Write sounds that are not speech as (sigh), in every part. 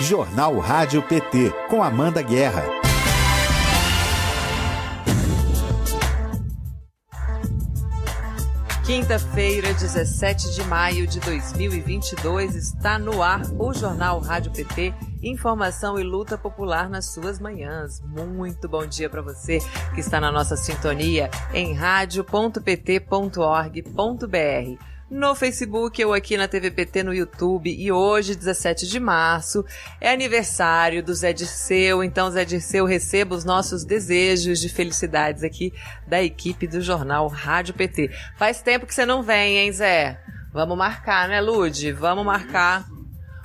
Jornal Rádio PT, com Amanda Guerra. Quinta-feira, 17 de maio de 2022, está no ar o Jornal Rádio PT, informação e luta popular nas suas manhãs. Muito bom dia para você que está na nossa sintonia em radio.pt.org.br no Facebook ou aqui na TVPT no YouTube. E hoje, 17 de março, é aniversário do Zé Dirceu. Então, Zé Dirceu, receba os nossos desejos de felicidades aqui da equipe do jornal Rádio PT. Faz tempo que você não vem, hein, Zé? Vamos marcar, né, Lude? Vamos marcar.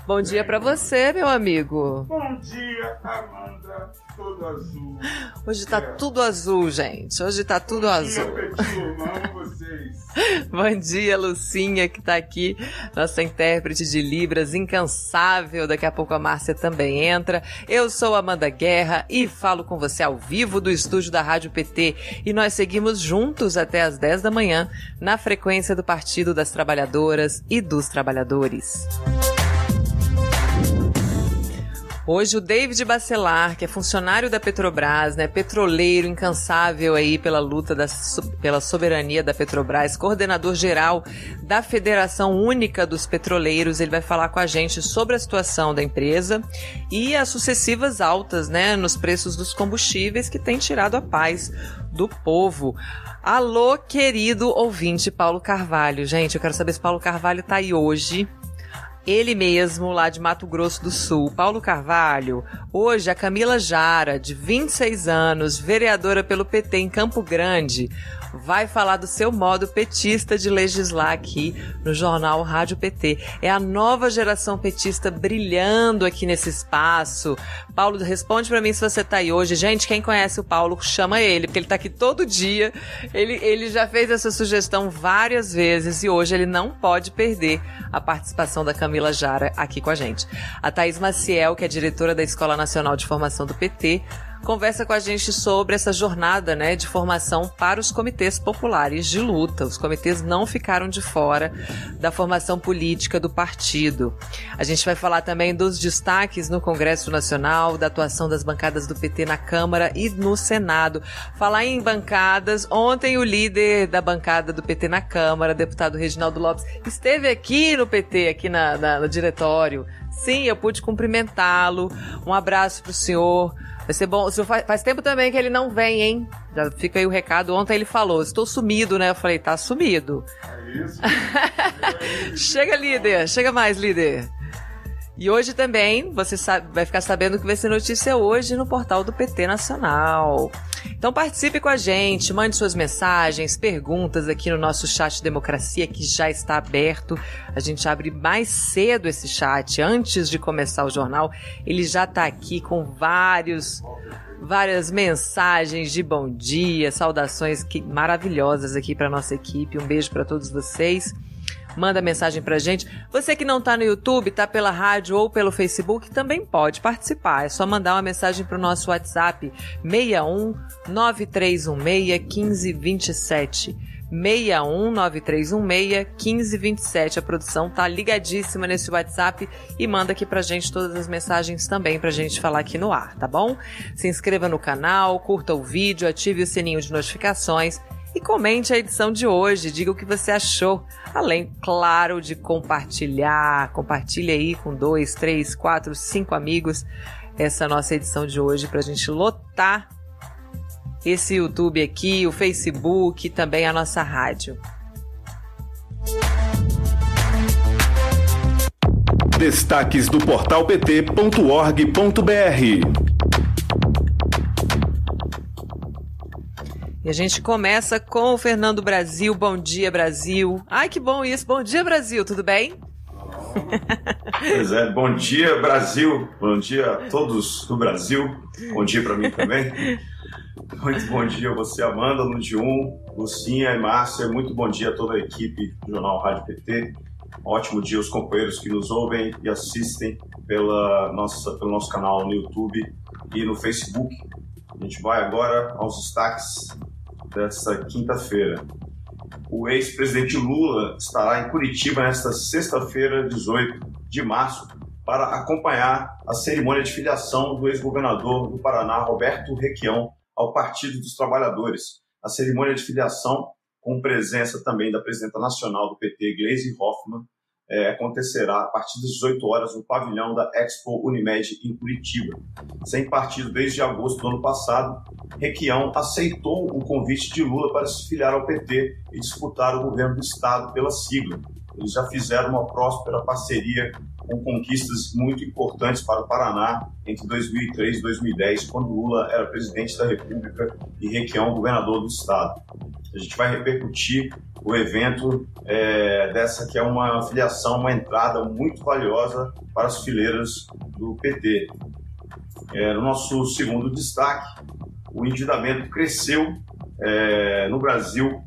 Bom dia para você, meu amigo. Bom dia, Amanda. Tudo azul. Hoje tá é. tudo azul, gente. Hoje tá tudo Bom azul. Dia, Petiu. Amo vocês. (laughs) Bom dia, Lucinha, que tá aqui, nossa intérprete de Libras, incansável. Daqui a pouco a Márcia também entra. Eu sou Amanda Guerra e falo com você ao vivo do estúdio da Rádio PT. E nós seguimos juntos até às 10 da manhã na frequência do Partido das Trabalhadoras e dos Trabalhadores. Hoje o David Bacelar, que é funcionário da Petrobras, né, petroleiro incansável aí pela luta da, pela soberania da Petrobras, coordenador geral da Federação Única dos Petroleiros, ele vai falar com a gente sobre a situação da empresa e as sucessivas altas, né, nos preços dos combustíveis que tem tirado a paz do povo. Alô, querido ouvinte Paulo Carvalho. Gente, eu quero saber se Paulo Carvalho tá aí hoje ele mesmo, lá de Mato Grosso do Sul, Paulo Carvalho. Hoje, a Camila Jara, de 26 anos, vereadora pelo PT em Campo Grande, vai falar do seu modo petista de legislar aqui no jornal Rádio PT. É a nova geração petista brilhando aqui nesse espaço. Paulo, responde para mim se você tá aí hoje. Gente, quem conhece o Paulo, chama ele, porque ele tá aqui todo dia. Ele, ele já fez essa sugestão várias vezes e hoje ele não pode perder a participação da Camila Jara aqui com a gente. A Thaís Maciel, que é diretora da Escola Nacional de Formação do PT, conversa com a gente sobre essa jornada né, de formação para os comitês populares de luta. Os comitês não ficaram de fora da formação política do partido. A gente vai falar também dos destaques no Congresso Nacional, da atuação das bancadas do PT na Câmara e no Senado. Falar em bancadas, ontem o líder da bancada do PT na Câmara, deputado Reginaldo Lopes, esteve aqui no PT, aqui na, na no diretório. Sim, eu pude cumprimentá-lo. Um abraço para o senhor. Vai ser bom. Faz, faz tempo também que ele não vem, hein? Já fica aí o recado. Ontem ele falou: estou sumido, né? Eu falei: tá sumido. É isso. (laughs) chega, líder. Chega mais, líder. E hoje também você sabe, vai ficar sabendo que vai ser notícia hoje no portal do PT Nacional. Então participe com a gente, mande suas mensagens, perguntas aqui no nosso chat Democracia que já está aberto. A gente abre mais cedo esse chat antes de começar o jornal. Ele já está aqui com vários várias mensagens de bom dia, saudações que, maravilhosas aqui para nossa equipe. Um beijo para todos vocês manda mensagem pra gente. Você que não tá no YouTube, tá pela rádio ou pelo Facebook, também pode participar. É só mandar uma mensagem pro nosso WhatsApp 61 9316 1527. 61931161527. A produção tá ligadíssima nesse WhatsApp e manda aqui pra gente todas as mensagens também pra gente falar aqui no ar, tá bom? Se inscreva no canal, curta o vídeo, ative o sininho de notificações e comente a edição de hoje, diga o que você achou. Além, claro, de compartilhar, compartilhe aí com dois, três, quatro, cinco amigos essa nossa edição de hoje para a gente lotar esse YouTube aqui, o Facebook também a nossa rádio. Destaques do portal pt.org.br E a gente começa com o Fernando Brasil. Bom dia, Brasil. Ai, que bom isso. Bom dia, Brasil. Tudo bem? Pois é, bom dia, Brasil. Bom dia a todos do Brasil. Bom dia para mim também. Muito bom dia a você, Amanda, no de 1, Lucinha e Márcia. Muito bom dia a toda a equipe do Jornal Rádio PT. Ótimo dia aos companheiros que nos ouvem e assistem pela nossa, pelo nosso canal no YouTube e no Facebook. A gente vai agora aos destaques dessa quinta-feira. O ex-presidente Lula estará em Curitiba nesta sexta-feira, 18 de março, para acompanhar a cerimônia de filiação do ex-governador do Paraná, Roberto Requião, ao Partido dos Trabalhadores. A cerimônia de filiação, com presença também da presidenta nacional do PT, Gleisi Hoffmann, é, acontecerá a partir das 18 horas no pavilhão da Expo Unimed em Curitiba. Sem partido desde agosto do ano passado, Requião aceitou o convite de Lula para se filiar ao PT e disputar o governo do Estado pela sigla. Eles já fizeram uma próspera parceria com conquistas muito importantes para o Paraná entre 2003 e 2010, quando Lula era presidente da República e Requião governador do Estado. A gente vai repercutir o evento é, dessa que é uma filiação, uma entrada muito valiosa para as fileiras do PT. É, no nosso segundo destaque, o endividamento cresceu é, no Brasil,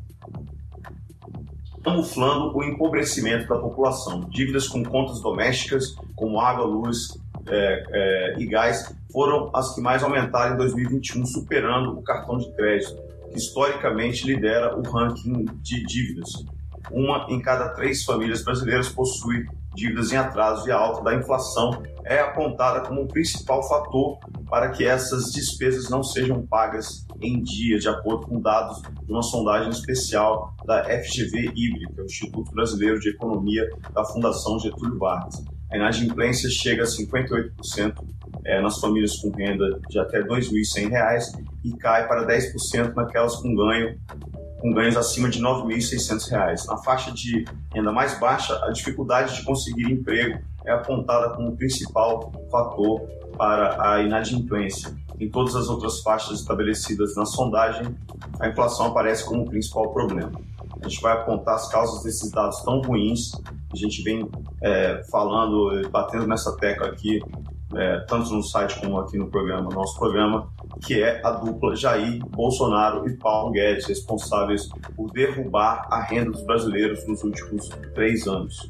camuflando o empobrecimento da população. Dívidas com contas domésticas, como água, luz é, é, e gás, foram as que mais aumentaram em 2021, superando o cartão de crédito que historicamente lidera o ranking de dívidas. Uma em cada três famílias brasileiras possui dívidas em atraso e a alta da inflação é apontada como o principal fator para que essas despesas não sejam pagas em dia, de acordo com dados de uma sondagem especial da FGV Híbrica, Instituto Brasileiro de Economia da Fundação Getúlio Vargas. A inadimplência chega a 58% é, nas famílias com renda de até R$ 2.100 e cai para 10% naquelas com ganho com ganhos acima de R$ 9.600. Na faixa de renda mais baixa, a dificuldade de conseguir emprego é apontada como principal fator para a inadimplência. Em todas as outras faixas estabelecidas na sondagem, a inflação aparece como o principal problema. A gente vai apontar as causas desses dados tão ruins. A gente vem é, falando, batendo nessa tecla aqui é, tanto no site como aqui no programa, nosso programa, que é a dupla Jair Bolsonaro e Paulo Guedes, responsáveis por derrubar a renda dos brasileiros nos últimos três anos.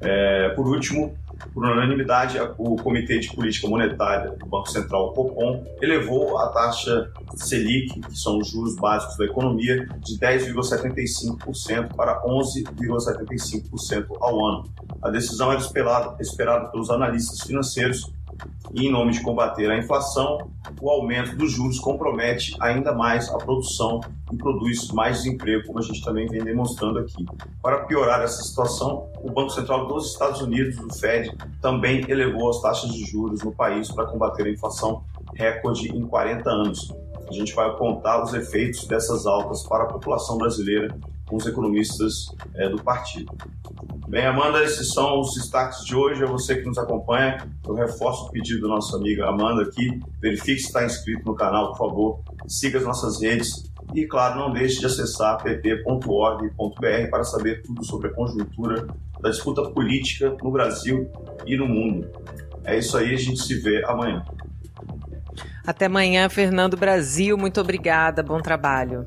É, por último, por unanimidade, o Comitê de Política Monetária do Banco Central, o Copom, elevou a taxa Selic, que são os juros básicos da economia, de 10,75% para 11,75% ao ano. A decisão era esperada, esperada pelos analistas financeiros e, em nome de combater a inflação, o aumento dos juros compromete ainda mais a produção e produz mais desemprego, como a gente também vem demonstrando aqui. Para piorar essa situação, o Banco Central dos Estados Unidos, o Fed, também elevou as taxas de juros no país para combater a inflação recorde em 40 anos. A gente vai apontar os efeitos dessas altas para a população brasileira com os economistas é, do partido. Bem, Amanda, esses são os destaques de hoje. É você que nos acompanha. Eu reforço o pedido da nossa amiga Amanda aqui. Verifique se está inscrito no canal, por favor. Siga as nossas redes. E, claro, não deixe de acessar pt.org.br para saber tudo sobre a conjuntura da disputa política no Brasil e no mundo. É isso aí, a gente se vê amanhã. Até amanhã, Fernando Brasil. Muito obrigada. Bom trabalho.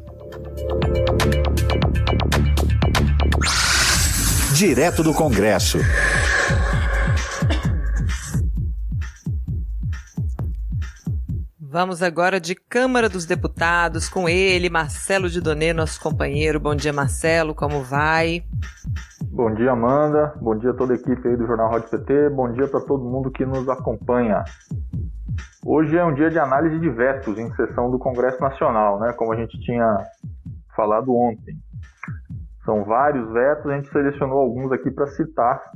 Direto do Congresso. Vamos agora de Câmara dos Deputados com ele, Marcelo de Donê, nosso companheiro. Bom dia, Marcelo, como vai? Bom dia, Amanda. Bom dia a toda a equipe aí do Jornal Rádio PT. Bom dia para todo mundo que nos acompanha. Hoje é um dia de análise de vetos em sessão do Congresso Nacional, né? Como a gente tinha falado ontem. São vários vetos, a gente selecionou alguns aqui para citar,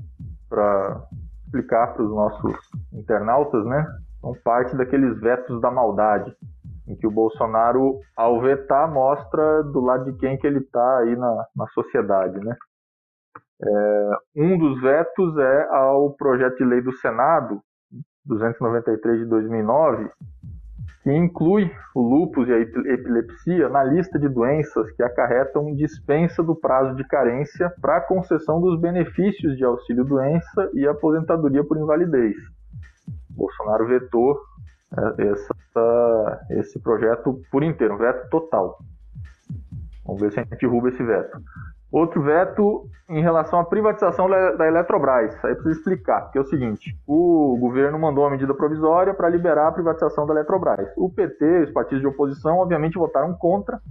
para explicar para os nossos internautas, né? São parte daqueles vetos da maldade, em que o Bolsonaro, ao vetar, mostra do lado de quem que ele está aí na, na sociedade, né? É, um dos vetos é ao projeto de lei do Senado, 293 de 2009, que inclui o lúpus e a epilepsia na lista de doenças que acarretam dispensa do prazo de carência para a concessão dos benefícios de auxílio-doença e aposentadoria por invalidez. Bolsonaro vetou é, essa, esse projeto por inteiro, um veto total. Vamos ver se a gente derruba esse veto. Outro veto em relação à privatização da Eletrobras. Aí precisa explicar, que é o seguinte: o governo mandou uma medida provisória para liberar a privatização da Eletrobras. O PT, os partidos de oposição, obviamente votaram contra,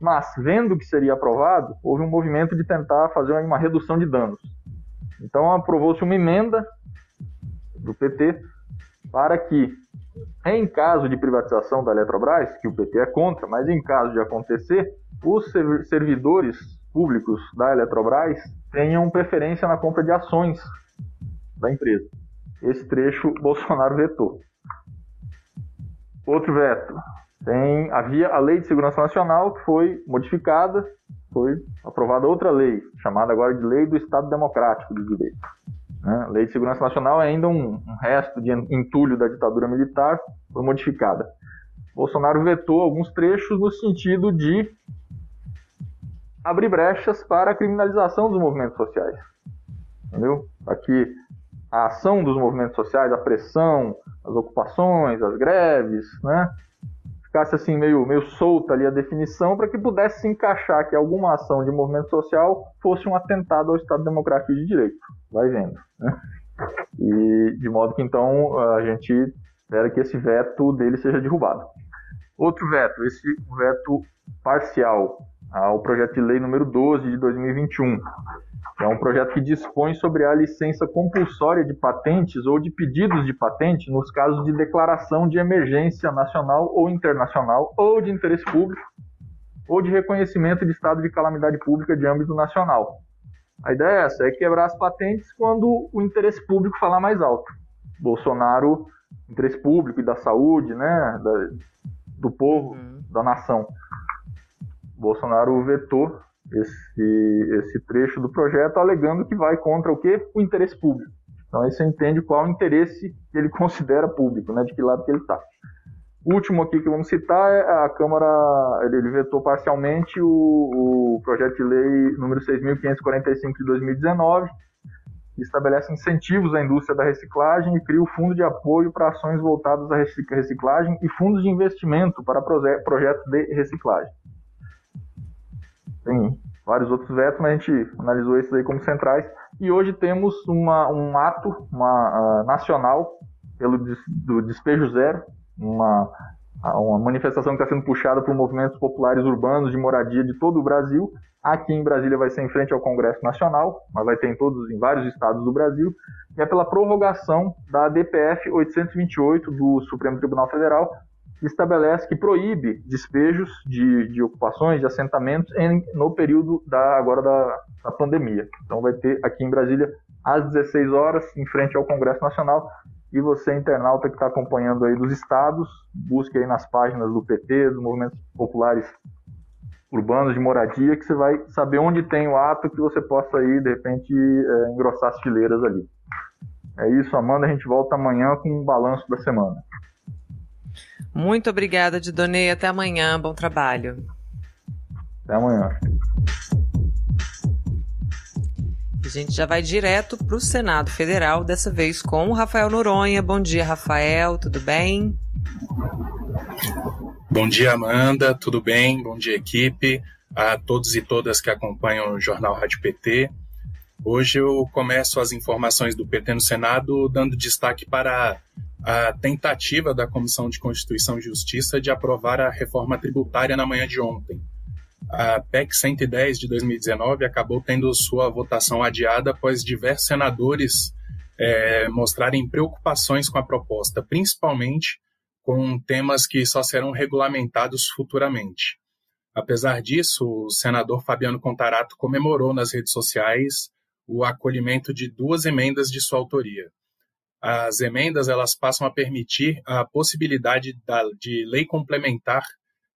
mas vendo que seria aprovado, houve um movimento de tentar fazer uma redução de danos. Então aprovou-se uma emenda do PT para que, em caso de privatização da Eletrobras, que o PT é contra, mas em caso de acontecer, os servidores públicos da Eletrobras tenham preferência na compra de ações da empresa. Esse trecho (laughs) Bolsonaro vetou. Outro veto. Tem, havia a Lei de Segurança Nacional que foi modificada, foi aprovada outra lei, chamada agora de Lei do Estado Democrático de Direito. Né? Lei de Segurança Nacional é ainda um, um resto de entulho da ditadura militar, foi modificada. Bolsonaro vetou alguns trechos no sentido de abrir brechas para a criminalização dos movimentos sociais. Entendeu? Aqui a ação dos movimentos sociais, a pressão, as ocupações, as greves, né? Ficasse assim meio, meio solta ali a definição para que pudesse se encaixar que alguma ação de movimento social fosse um atentado ao Estado Democrático de Direito. Vai vendo, né? E de modo que então a gente espera que esse veto dele seja derrubado. Outro veto, esse veto parcial ao projeto de lei número 12 de 2021 é um projeto que dispõe sobre a licença compulsória de patentes ou de pedidos de patente nos casos de declaração de emergência nacional ou internacional ou de interesse público ou de reconhecimento de estado de calamidade pública de âmbito nacional. A ideia é essa, é quebrar as patentes quando o interesse público falar mais alto. Bolsonaro, interesse público e da saúde, né, da, do povo, uhum. da nação. Bolsonaro vetou esse, esse trecho do projeto, alegando que vai contra o quê? O interesse público. Então aí você entende qual o interesse que ele (laughs) considera público, né, de que lado que ele está. O último aqui que vamos citar é a Câmara, ele vetou parcialmente o, o projeto de lei número 6.545 de 2019, que estabelece incentivos à indústria da reciclagem e cria o Fundo de Apoio para Ações Voltadas à Reciclagem e fundos de investimento para projetos de reciclagem. Tem vários outros vetos, mas a gente analisou esses aí como centrais. E hoje temos uma, um ato uma, uh, nacional pelo des, do Despejo Zero, uma, uma manifestação que está sendo puxada por movimentos populares urbanos de moradia de todo o Brasil. Aqui em Brasília vai ser em frente ao Congresso Nacional, mas vai ter em todos, em vários estados do Brasil, e é pela prorrogação da DPF 828 do Supremo Tribunal Federal, estabelece que proíbe despejos de, de ocupações, de assentamentos em, no período da, agora da, da pandemia. Então vai ter aqui em Brasília às 16 horas, em frente ao Congresso Nacional, e você, internauta que está acompanhando aí dos estados, busque aí nas páginas do PT, dos movimentos populares urbanos de moradia, que você vai saber onde tem o ato que você possa aí, de repente, é, engrossar as fileiras ali. É isso, Amanda. A gente volta amanhã com um balanço da semana. Muito obrigada, Didonei. Até amanhã. Bom trabalho. Até amanhã. A gente já vai direto para o Senado Federal, dessa vez com o Rafael Noronha. Bom dia, Rafael. Tudo bem? Bom dia, Amanda. Tudo bem? Bom dia, equipe. A todos e todas que acompanham o Jornal Rádio PT. Hoje eu começo as informações do PT no Senado dando destaque para a tentativa da Comissão de Constituição e Justiça de aprovar a reforma tributária na manhã de ontem. A PEC 110 de 2019 acabou tendo sua votação adiada após diversos senadores é, mostrarem preocupações com a proposta, principalmente com temas que só serão regulamentados futuramente. Apesar disso, o senador Fabiano Contarato comemorou nas redes sociais o acolhimento de duas emendas de sua autoria as emendas elas passam a permitir a possibilidade da, de lei complementar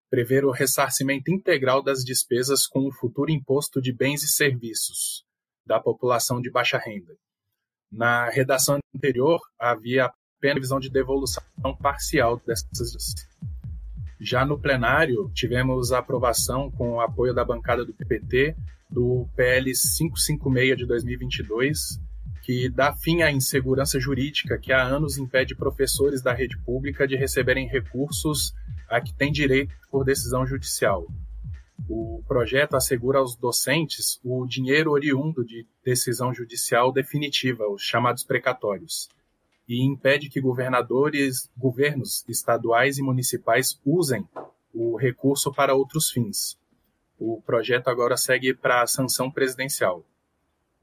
prever o ressarcimento integral das despesas com o futuro imposto de bens e serviços da população de baixa renda. Na redação anterior, havia apenas visão de devolução parcial dessas. Já no plenário, tivemos a aprovação com o apoio da bancada do PPT do PL 556 de 2022, que dá fim à insegurança jurídica que há anos impede professores da rede pública de receberem recursos a que têm direito por decisão judicial. O projeto assegura aos docentes o dinheiro oriundo de decisão judicial definitiva, os chamados precatórios, e impede que governadores, governos estaduais e municipais usem o recurso para outros fins. O projeto agora segue para a sanção presidencial.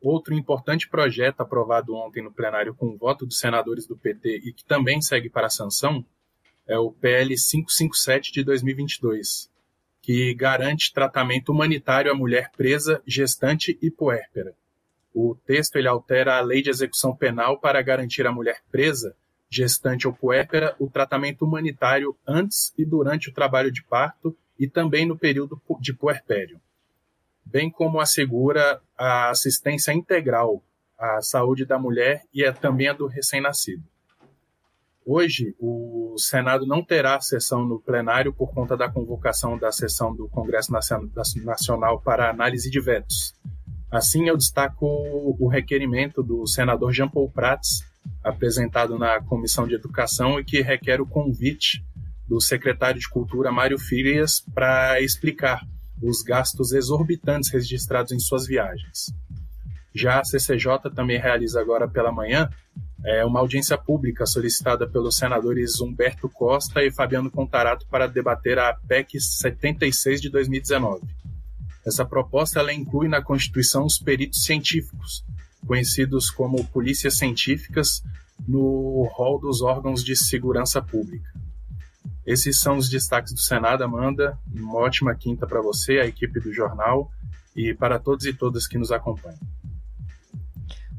Outro importante projeto aprovado ontem no plenário com o voto dos senadores do PT e que também segue para a sanção é o PL 557 de 2022, que garante tratamento humanitário à mulher presa, gestante e puérpera. O texto ele altera a lei de execução penal para garantir à mulher presa, gestante ou puérpera o tratamento humanitário antes e durante o trabalho de parto e também no período de puerpério, bem como assegura a assistência integral à saúde da mulher e também a do recém-nascido. Hoje, o Senado não terá sessão no plenário por conta da convocação da sessão do Congresso Nacional para análise de vetos. Assim, eu destaco o requerimento do senador Jean Paul Prats, apresentado na Comissão de Educação e que requer o convite do secretário de Cultura, Mário Filias, para explicar os gastos exorbitantes registrados em suas viagens. Já a CCJ também realiza agora pela manhã é, uma audiência pública solicitada pelos senadores Humberto Costa e Fabiano Contarato para debater a PEC 76 de 2019. Essa proposta ela inclui na Constituição os peritos científicos, conhecidos como polícias científicas, no rol dos órgãos de segurança pública. Esses são os destaques do Senado, Amanda. Uma ótima quinta para você, a equipe do jornal e para todos e todas que nos acompanham.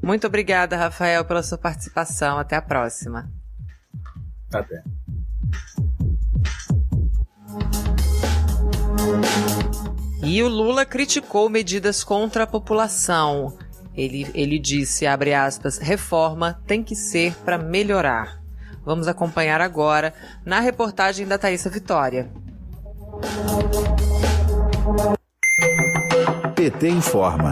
Muito obrigada, Rafael, pela sua participação. Até a próxima. Até. E o Lula criticou medidas contra a população. Ele, ele disse, abre aspas, reforma tem que ser para melhorar. Vamos acompanhar agora na reportagem da Thaisa Vitória. PT informa.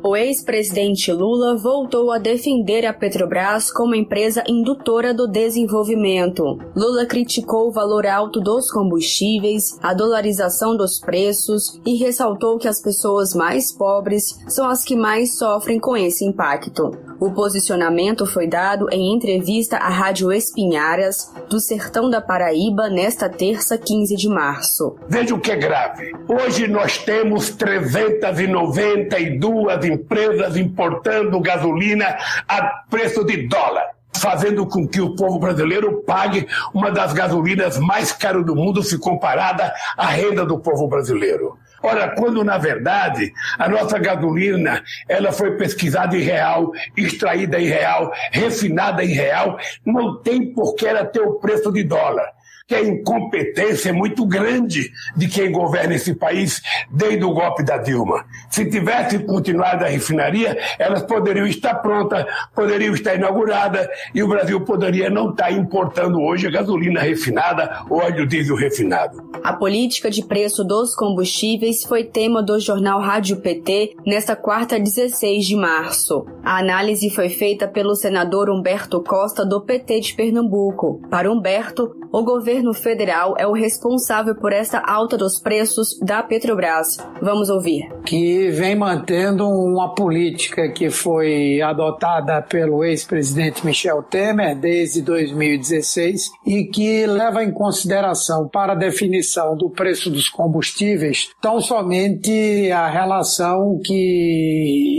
O ex-presidente Lula voltou a defender a Petrobras como empresa indutora do desenvolvimento. Lula criticou o valor alto dos combustíveis, a dolarização dos preços e ressaltou que as pessoas mais pobres são as que mais sofrem com esse impacto. O posicionamento foi dado em entrevista à Rádio Espinharas, do Sertão da Paraíba, nesta terça, 15 de março. Veja o que é grave. Hoje nós temos 392 empresas importando gasolina a preço de dólar fazendo com que o povo brasileiro pague uma das gasolinas mais caras do mundo se comparada à renda do povo brasileiro. Ora, quando na verdade a nossa gasolina ela foi pesquisada em real, extraída em real, refinada em real, não tem por que ela ter o preço de dólar que a incompetência é muito grande de quem governa esse país desde o golpe da Dilma. Se tivesse continuado a refinaria, elas poderiam estar prontas, poderiam estar inauguradas e o Brasil poderia não estar importando hoje a gasolina refinada ou óleo diesel refinado. A política de preço dos combustíveis foi tema do jornal Rádio PT nesta quarta 16 de março. A análise foi feita pelo senador Humberto Costa do PT de Pernambuco. Para Humberto, o governo federal é o responsável por essa alta dos preços da Petrobras. Vamos ouvir. Que vem mantendo uma política que foi adotada pelo ex-presidente Michel Temer desde 2016 e que leva em consideração para a definição do preço dos combustíveis tão somente a relação que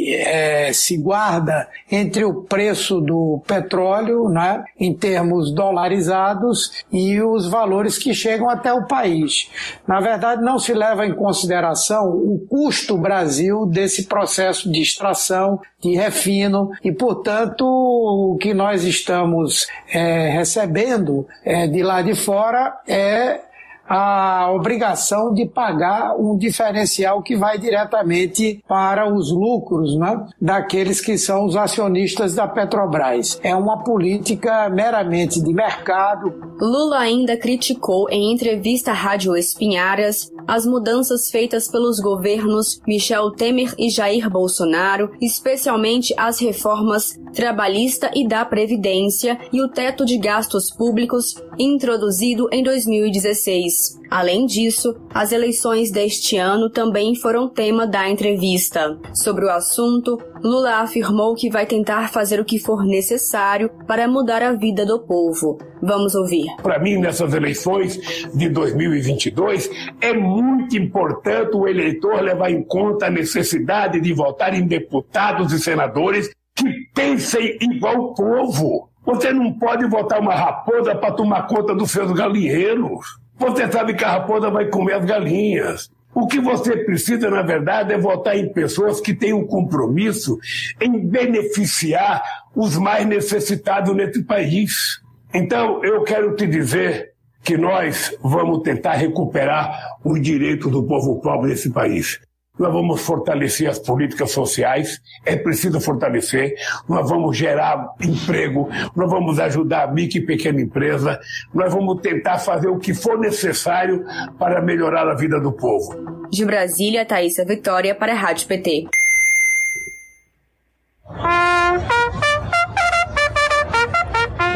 se guarda entre o preço do petróleo, né, em termos dolarizados, e os valores que chegam até o país. Na verdade, não se leva em consideração o custo Brasil desse processo de extração, de refino, e, portanto, o que nós estamos é, recebendo é, de lá de fora é a obrigação de pagar um diferencial que vai diretamente para os lucros né, daqueles que são os acionistas da Petrobras. É uma política meramente de mercado. Lula ainda criticou em entrevista à Rádio Espinharas as mudanças feitas pelos governos Michel Temer e Jair Bolsonaro, especialmente as reformas trabalhista e da Previdência e o teto de gastos públicos introduzido em 2016. Além disso, as eleições deste ano também foram tema da entrevista. Sobre o assunto, Lula afirmou que vai tentar fazer o que for necessário para mudar a vida do povo. Vamos ouvir. Para mim, nessas eleições de 2022, é muito importante o eleitor levar em conta a necessidade de votar em deputados e senadores que pensem igual o povo. Você não pode votar uma raposa para tomar conta dos seus galinheiros. Você sabe que a raposa vai comer as galinhas. O que você precisa, na verdade, é votar em pessoas que têm um compromisso em beneficiar os mais necessitados nesse país. Então, eu quero te dizer que nós vamos tentar recuperar os direitos do povo pobre desse país. Nós vamos fortalecer as políticas sociais, é preciso fortalecer. Nós vamos gerar emprego, nós vamos ajudar a micro e pequena empresa, nós vamos tentar fazer o que for necessário para melhorar a vida do povo. De Brasília, Thaisa Vitória para a Rádio PT.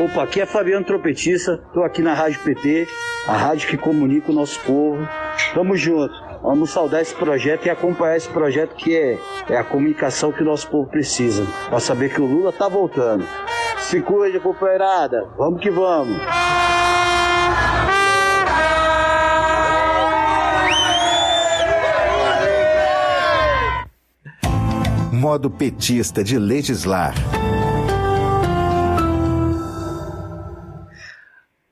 Opa, aqui é Fabiano Trompetista, estou aqui na Rádio PT, a rádio que comunica o nosso povo. Tamo junto. Vamos saudar esse projeto e acompanhar esse projeto que é, é a comunicação que o nosso povo precisa, para saber que o Lula tá voltando. Se cuide, companheirada. Vamos que vamos. Modo petista de legislar.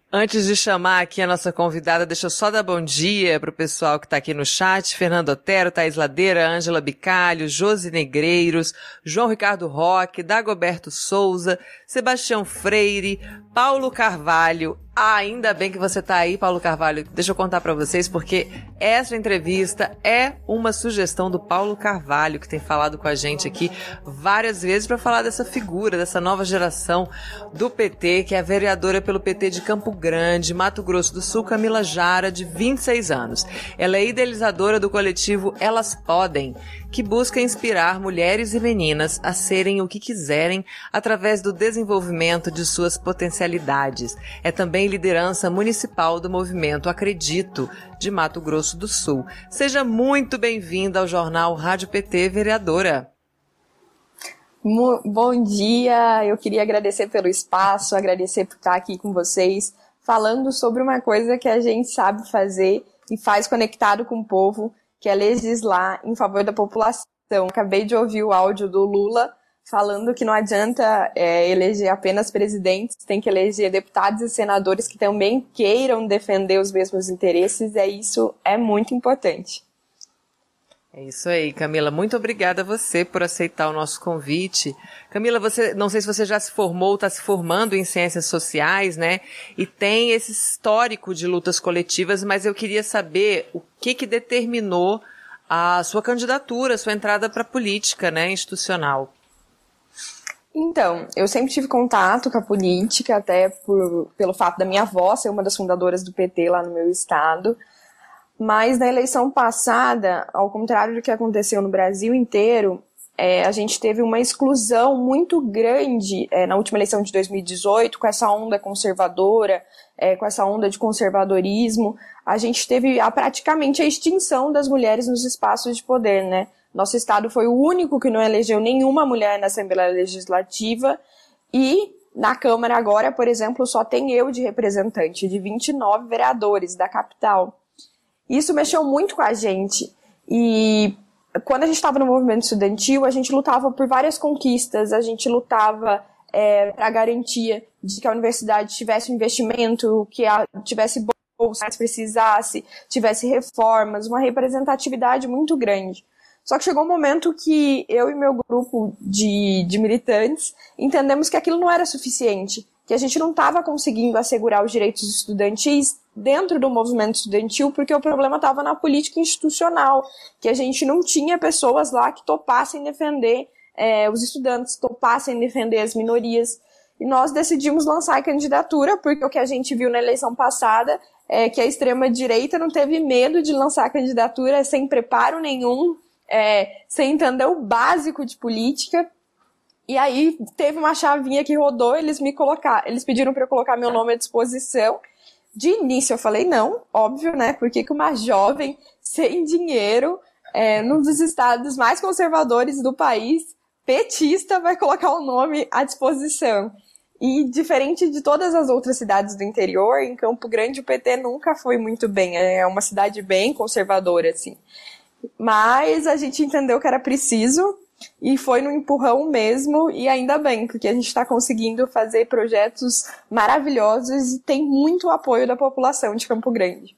Antes de chamar aqui a nossa convidada, deixa eu só dar bom dia para o pessoal que está aqui no chat. Fernando Otero, Thaís Ladeira, Ângela Bicalho, Josi Negreiros, João Ricardo Roque, Dagoberto Souza, Sebastião Freire, Paulo Carvalho, ah, ainda bem que você está aí, Paulo Carvalho. Deixa eu contar para vocês, porque essa entrevista é uma sugestão do Paulo Carvalho, que tem falado com a gente aqui várias vezes para falar dessa figura, dessa nova geração do PT, que é a vereadora pelo PT de Campo Grande, Mato Grosso do Sul, Camila Jara, de 26 anos. Ela é idealizadora do coletivo Elas Podem, que busca inspirar mulheres e meninas a serem o que quiserem através do desenvolvimento de suas potencialidades. É também liderança municipal do movimento Acredito, de Mato Grosso do Sul. Seja muito bem-vinda ao jornal Rádio PT, vereadora. Bom dia, eu queria agradecer pelo espaço, agradecer por estar aqui com vocês, falando sobre uma coisa que a gente sabe fazer e faz conectado com o povo, que é legislar em favor da população. Acabei de ouvir o áudio do Lula falando que não adianta é, eleger apenas presidentes, tem que eleger deputados e senadores que também queiram defender os mesmos interesses, e isso é muito importante. É isso aí, Camila. Muito obrigada a você por aceitar o nosso convite. Camila, você, não sei se você já se formou, está se formando em ciências sociais, né? E tem esse histórico de lutas coletivas, mas eu queria saber o que que determinou a sua candidatura, a sua entrada para a política, né, institucional. Então, eu sempre tive contato com a política, até por, pelo fato da minha avó ser uma das fundadoras do PT lá no meu estado. Mas na eleição passada, ao contrário do que aconteceu no Brasil inteiro, é, a gente teve uma exclusão muito grande é, na última eleição de 2018, com essa onda conservadora, é, com essa onda de conservadorismo. A gente teve a, praticamente a extinção das mulheres nos espaços de poder, né? Nosso estado foi o único que não elegeu nenhuma mulher na Assembleia Legislativa e na Câmara agora, por exemplo, só tem eu de representante de 29 vereadores da capital. Isso mexeu muito com a gente e quando a gente estava no movimento estudantil, a gente lutava por várias conquistas, a gente lutava é, para a garantia de que a universidade tivesse um investimento, que a, tivesse bolsa se precisasse, tivesse reformas, uma representatividade muito grande. Só que chegou um momento que eu e meu grupo de, de militantes entendemos que aquilo não era suficiente, que a gente não estava conseguindo assegurar os direitos estudantis dentro do movimento estudantil, porque o problema estava na política institucional, que a gente não tinha pessoas lá que topassem defender é, os estudantes, topassem defender as minorias. E nós decidimos lançar a candidatura, porque o que a gente viu na eleição passada é que a extrema-direita não teve medo de lançar a candidatura sem preparo nenhum, é, sem entender o básico de política. E aí teve uma chavinha que rodou, eles me colocaram, eles pediram para eu colocar meu nome à disposição. De início eu falei não, óbvio, né? Porque que uma jovem sem dinheiro, é, num dos estados mais conservadores do país, petista, vai colocar o nome à disposição. E diferente de todas as outras cidades do interior, em Campo Grande o PT nunca foi muito bem. É uma cidade bem conservadora, assim. Mas a gente entendeu que era preciso e foi no empurrão mesmo, e ainda bem, porque a gente está conseguindo fazer projetos maravilhosos e tem muito apoio da população de Campo Grande.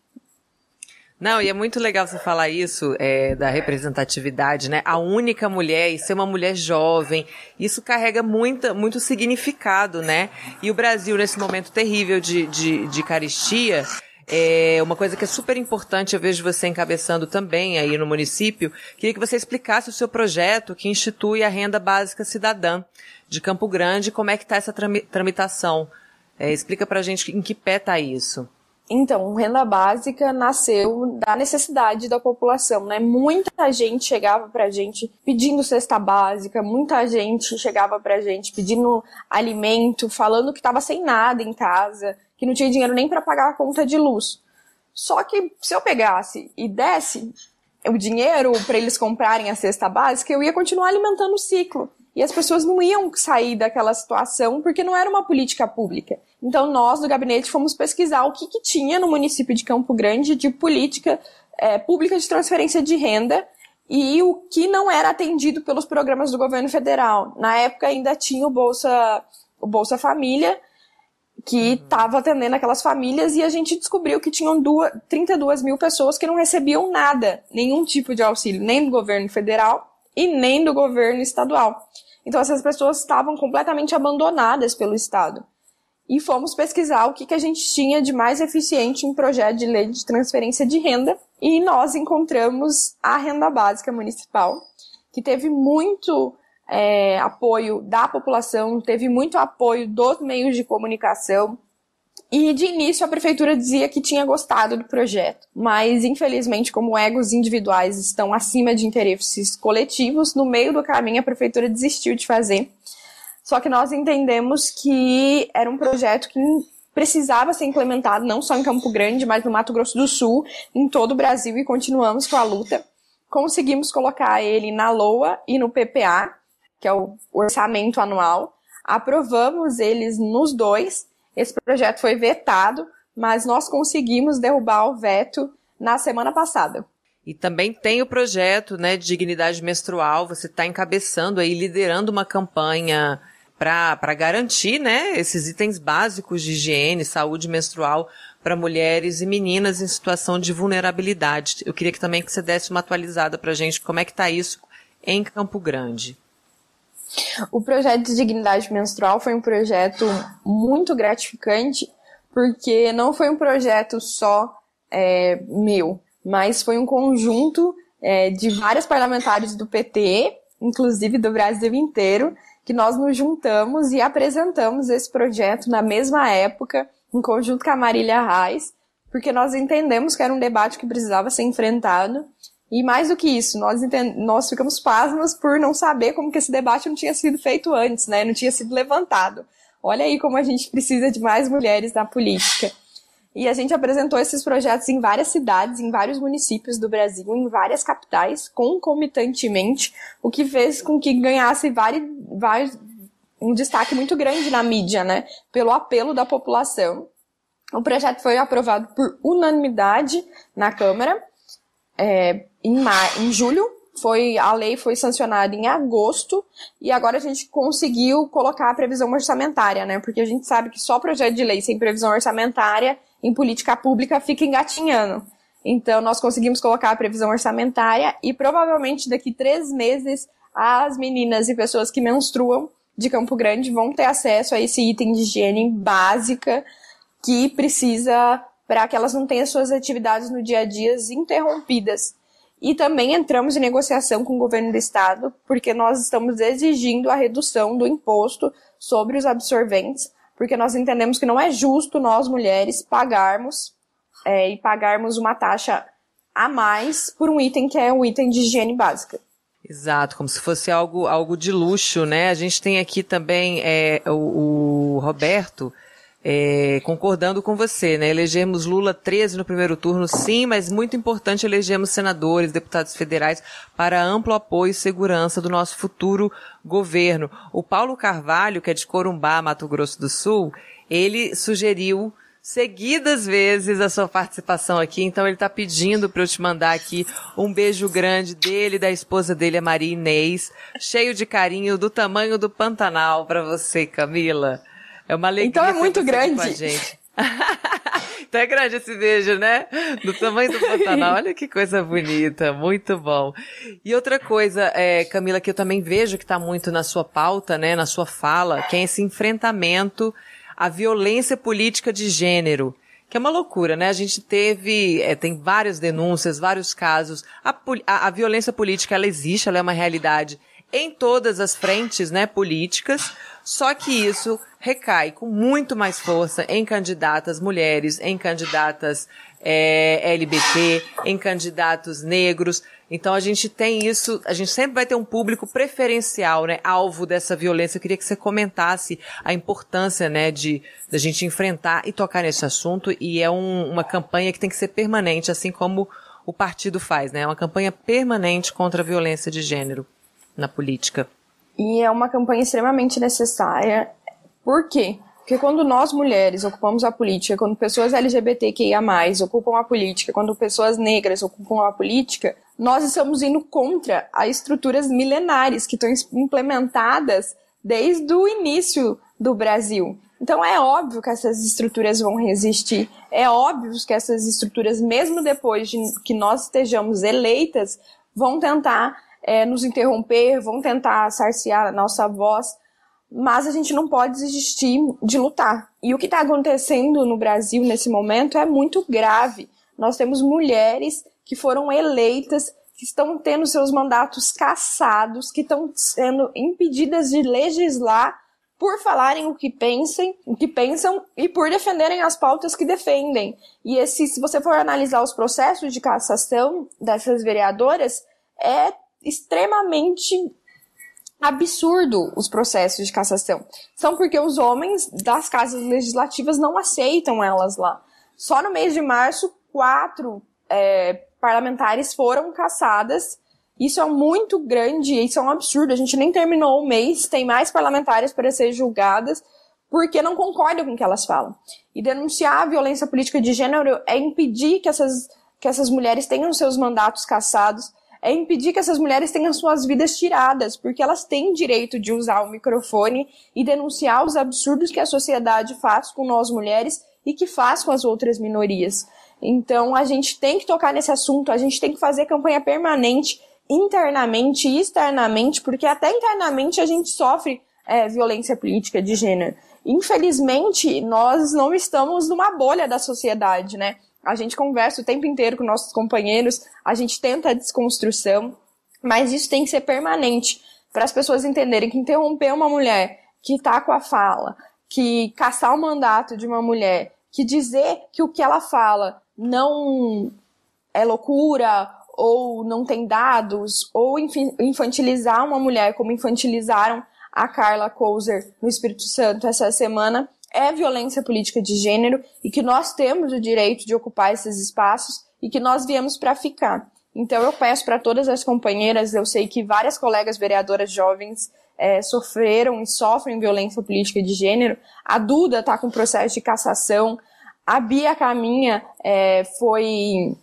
Não, e é muito legal você falar isso, é, da representatividade, né? A única mulher e ser uma mulher jovem, isso carrega muita, muito significado, né? E o Brasil, nesse momento terrível de, de, de caristia, é uma coisa que é super importante, eu vejo você encabeçando também aí no município. Queria que você explicasse o seu projeto que institui a renda básica cidadã de Campo Grande, como é que está essa tramitação. É, explica pra gente em que pé está isso. Então, renda básica nasceu da necessidade da população, né? Muita gente chegava pra gente pedindo cesta básica, muita gente chegava pra gente pedindo alimento, falando que estava sem nada em casa, que não tinha dinheiro nem para pagar a conta de luz. Só que se eu pegasse e desse o dinheiro para eles comprarem a cesta básica, eu ia continuar alimentando o ciclo. E as pessoas não iam sair daquela situação porque não era uma política pública. Então, nós do gabinete fomos pesquisar o que, que tinha no município de Campo Grande de política é, pública de transferência de renda e o que não era atendido pelos programas do governo federal. Na época ainda tinha o Bolsa, o Bolsa Família, que estava uhum. atendendo aquelas famílias e a gente descobriu que tinham duas, 32 mil pessoas que não recebiam nada, nenhum tipo de auxílio, nem do governo federal e nem do governo estadual. Então essas pessoas estavam completamente abandonadas pelo Estado e fomos pesquisar o que, que a gente tinha de mais eficiente em projeto de lei de transferência de renda e nós encontramos a renda básica municipal, que teve muito é, apoio da população, teve muito apoio dos meios de comunicação. E de início a prefeitura dizia que tinha gostado do projeto, mas infelizmente, como egos individuais estão acima de interesses coletivos, no meio do caminho a prefeitura desistiu de fazer só que nós entendemos que era um projeto que precisava ser implementado não só em Campo Grande, mas no Mato Grosso do Sul, em todo o Brasil e continuamos com a luta. Conseguimos colocar ele na LOA e no PPA, que é o orçamento anual. Aprovamos eles nos dois. Esse projeto foi vetado, mas nós conseguimos derrubar o veto na semana passada. E também tem o projeto né, de dignidade menstrual. Você está encabeçando aí, liderando uma campanha para garantir né, esses itens básicos de higiene, saúde menstrual para mulheres e meninas em situação de vulnerabilidade. Eu queria que também que você desse uma atualizada para a gente como é que está isso em Campo Grande. O projeto de dignidade menstrual foi um projeto muito gratificante, porque não foi um projeto só é, meu, mas foi um conjunto é, de vários parlamentares do PT, inclusive do Brasil inteiro, que nós nos juntamos e apresentamos esse projeto na mesma época, em conjunto com a Marília Reis, porque nós entendemos que era um debate que precisava ser enfrentado. E mais do que isso, nós, nós ficamos pasmas por não saber como que esse debate não tinha sido feito antes, né? Não tinha sido levantado. Olha aí como a gente precisa de mais mulheres na política. E a gente apresentou esses projetos em várias cidades, em vários municípios do Brasil, em várias capitais, concomitantemente, o que fez com que ganhasse vários, vários, um destaque muito grande na mídia, né? Pelo apelo da população. O projeto foi aprovado por unanimidade na Câmara é, em, em julho foi a lei foi sancionada em agosto e agora a gente conseguiu colocar a previsão orçamentária, né? Porque a gente sabe que só projeto de lei sem previsão orçamentária em política pública fica engatinhando. Então, nós conseguimos colocar a previsão orçamentária e provavelmente daqui três meses as meninas e pessoas que menstruam de Campo Grande vão ter acesso a esse item de higiene básica que precisa para que elas não tenham suas atividades no dia a dia interrompidas. E também entramos em negociação com o governo do estado, porque nós estamos exigindo a redução do imposto sobre os absorventes porque nós entendemos que não é justo nós mulheres pagarmos é, e pagarmos uma taxa a mais por um item que é um item de higiene básica. Exato, como se fosse algo, algo de luxo, né? A gente tem aqui também é, o, o Roberto é, concordando com você, né? Elegemos Lula 13 no primeiro turno, sim, mas muito importante elegemos senadores, deputados federais para amplo apoio e segurança do nosso futuro governo. O Paulo Carvalho, que é de Corumbá, Mato Grosso do Sul, ele sugeriu seguidas vezes a sua participação aqui, então ele está pedindo para eu te mandar aqui um beijo grande dele da esposa dele, a Maria Inês, cheio de carinho, do tamanho do Pantanal para você, Camila. É uma alegria. Então é muito grande. Com a gente. (laughs) então é grande esse beijo, né? Do tamanho do Pantanal. Olha que coisa bonita, muito bom. E outra coisa, é, Camila, que eu também vejo que está muito na sua pauta, né, na sua fala, que é esse enfrentamento à violência política de gênero. Que é uma loucura, né? A gente teve, é, tem várias denúncias, vários casos. A, a, a violência política, ela existe, ela é uma realidade em todas as frentes, né, políticas. Só que isso recai com muito mais força em candidatas mulheres, em candidatas é, LGBT, em candidatos negros. Então a gente tem isso, a gente sempre vai ter um público preferencial, né, alvo dessa violência. Eu queria que você comentasse a importância, né, de da gente enfrentar e tocar nesse assunto. E é um, uma campanha que tem que ser permanente, assim como o partido faz, né? É uma campanha permanente contra a violência de gênero na política. E é uma campanha extremamente necessária. Por quê? Porque quando nós mulheres ocupamos a política, quando pessoas LGBTQIA+, ocupam a política, quando pessoas negras ocupam a política, nós estamos indo contra as estruturas milenares que estão implementadas desde o início do Brasil. Então é óbvio que essas estruturas vão resistir. É óbvio que essas estruturas, mesmo depois de que nós estejamos eleitas, vão tentar é, nos interromper, vão tentar sarciar a nossa voz, mas a gente não pode desistir de lutar. E o que está acontecendo no Brasil nesse momento é muito grave. Nós temos mulheres que foram eleitas, que estão tendo seus mandatos cassados, que estão sendo impedidas de legislar por falarem o que pensem, o que pensam e por defenderem as pautas que defendem. E esse, se você for analisar os processos de cassação dessas vereadoras, é extremamente absurdo os processos de cassação. São porque os homens das casas legislativas não aceitam elas lá. Só no mês de março, quatro é, parlamentares foram cassadas. Isso é muito grande, isso é um absurdo. A gente nem terminou o mês, tem mais parlamentares para ser julgadas porque não concordam com o que elas falam. E denunciar a violência política de gênero é impedir que essas, que essas mulheres tenham seus mandatos cassados, é impedir que essas mulheres tenham suas vidas tiradas, porque elas têm direito de usar o microfone e denunciar os absurdos que a sociedade faz com nós mulheres e que faz com as outras minorias. Então a gente tem que tocar nesse assunto, a gente tem que fazer campanha permanente, internamente e externamente, porque até internamente a gente sofre é, violência política de gênero. Infelizmente, nós não estamos numa bolha da sociedade, né? A gente conversa o tempo inteiro com nossos companheiros, a gente tenta a desconstrução, mas isso tem que ser permanente para as pessoas entenderem que interromper uma mulher que está com a fala, que caçar o mandato de uma mulher, que dizer que o que ela fala não é loucura ou não tem dados, ou infantilizar uma mulher como infantilizaram a Carla Couser no Espírito Santo essa semana, é violência política de gênero e que nós temos o direito de ocupar esses espaços e que nós viemos para ficar. Então eu peço para todas as companheiras, eu sei que várias colegas vereadoras jovens é, sofreram e sofrem violência política de gênero. A Duda está com processo de cassação. A Bia Caminha é, foi,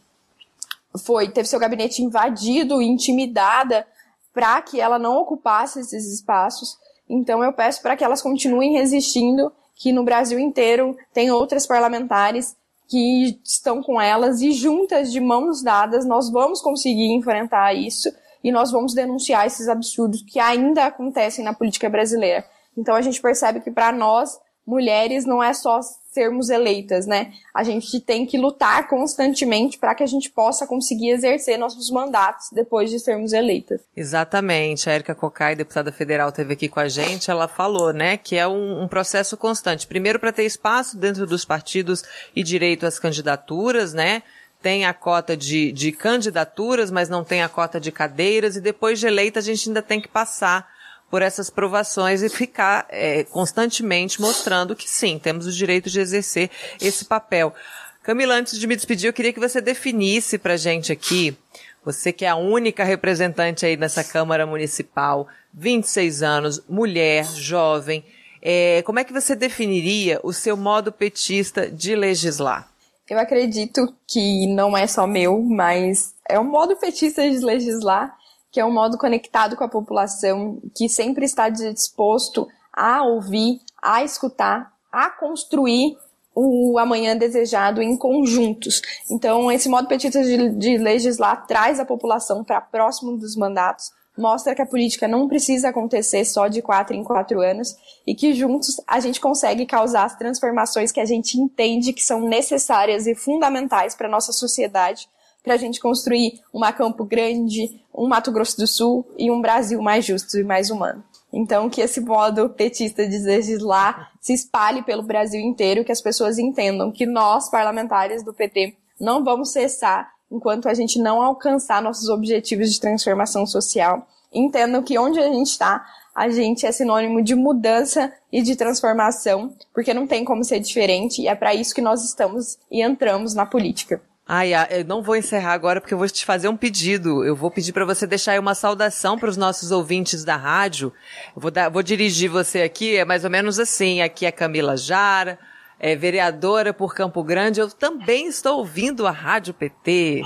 foi teve seu gabinete invadido, intimidada para que ela não ocupasse esses espaços. Então eu peço para que elas continuem resistindo que no Brasil inteiro tem outras parlamentares que estão com elas e juntas, de mãos dadas, nós vamos conseguir enfrentar isso e nós vamos denunciar esses absurdos que ainda acontecem na política brasileira. Então a gente percebe que para nós, mulheres, não é só sermos eleitas, né? A gente tem que lutar constantemente para que a gente possa conseguir exercer nossos mandatos depois de sermos eleitas. Exatamente. A Erika Cocai, deputada federal, teve aqui com a gente, ela falou, né, que é um, um processo constante. Primeiro para ter espaço dentro dos partidos e direito às candidaturas, né? tem a cota de, de candidaturas, mas não tem a cota de cadeiras, e depois de eleita a gente ainda tem que passar por essas provações e ficar é, constantemente mostrando que sim, temos o direito de exercer esse papel. Camila, antes de me despedir, eu queria que você definisse para gente aqui, você que é a única representante aí nessa Câmara Municipal, 26 anos, mulher, jovem, é, como é que você definiria o seu modo petista de legislar? Eu acredito que não é só meu, mas é um modo petista de legislar que é um modo conectado com a população, que sempre está disposto a ouvir, a escutar, a construir o amanhã desejado em conjuntos. Então, esse modo petista de, de legislar traz a população para próximo dos mandatos, mostra que a política não precisa acontecer só de quatro em quatro anos e que juntos a gente consegue causar as transformações que a gente entende que são necessárias e fundamentais para a nossa sociedade para a gente construir uma Campo Grande, um Mato Grosso do Sul e um Brasil mais justo e mais humano. Então, que esse modo petista de legislar se espalhe pelo Brasil inteiro, que as pessoas entendam que nós, parlamentares do PT, não vamos cessar enquanto a gente não alcançar nossos objetivos de transformação social. Entendam que onde a gente está, a gente é sinônimo de mudança e de transformação, porque não tem como ser diferente, e é para isso que nós estamos e entramos na política. Ai, eu não vou encerrar agora porque eu vou te fazer um pedido. Eu vou pedir para você deixar aí uma saudação para os nossos ouvintes da rádio. Eu vou, dar, vou dirigir você aqui, é mais ou menos assim. Aqui é Camila Jara, é vereadora por Campo Grande. Eu também estou ouvindo a Rádio PT.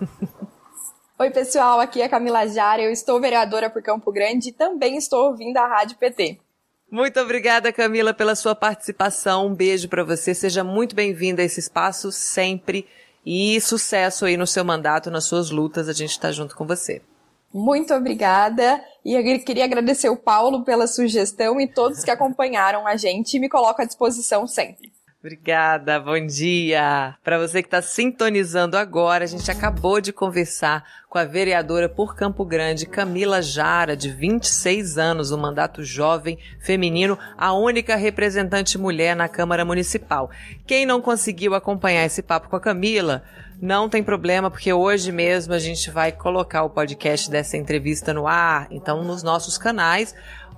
(laughs) Oi, pessoal, aqui é Camila Jara. Eu estou vereadora por Campo Grande e também estou ouvindo a Rádio PT. Muito obrigada, Camila, pela sua participação. Um beijo para você. Seja muito bem-vinda a esse espaço sempre e sucesso aí no seu mandato, nas suas lutas. A gente está junto com você. Muito obrigada. E eu queria agradecer o Paulo pela sugestão e todos que acompanharam a gente e me coloco à disposição sempre. Obrigada, bom dia. Para você que está sintonizando agora, a gente acabou de conversar com a vereadora por Campo Grande, Camila Jara, de 26 anos, um mandato jovem, feminino, a única representante mulher na Câmara Municipal. Quem não conseguiu acompanhar esse papo com a Camila, não tem problema, porque hoje mesmo a gente vai colocar o podcast dessa entrevista no ar. Então, nos nossos canais,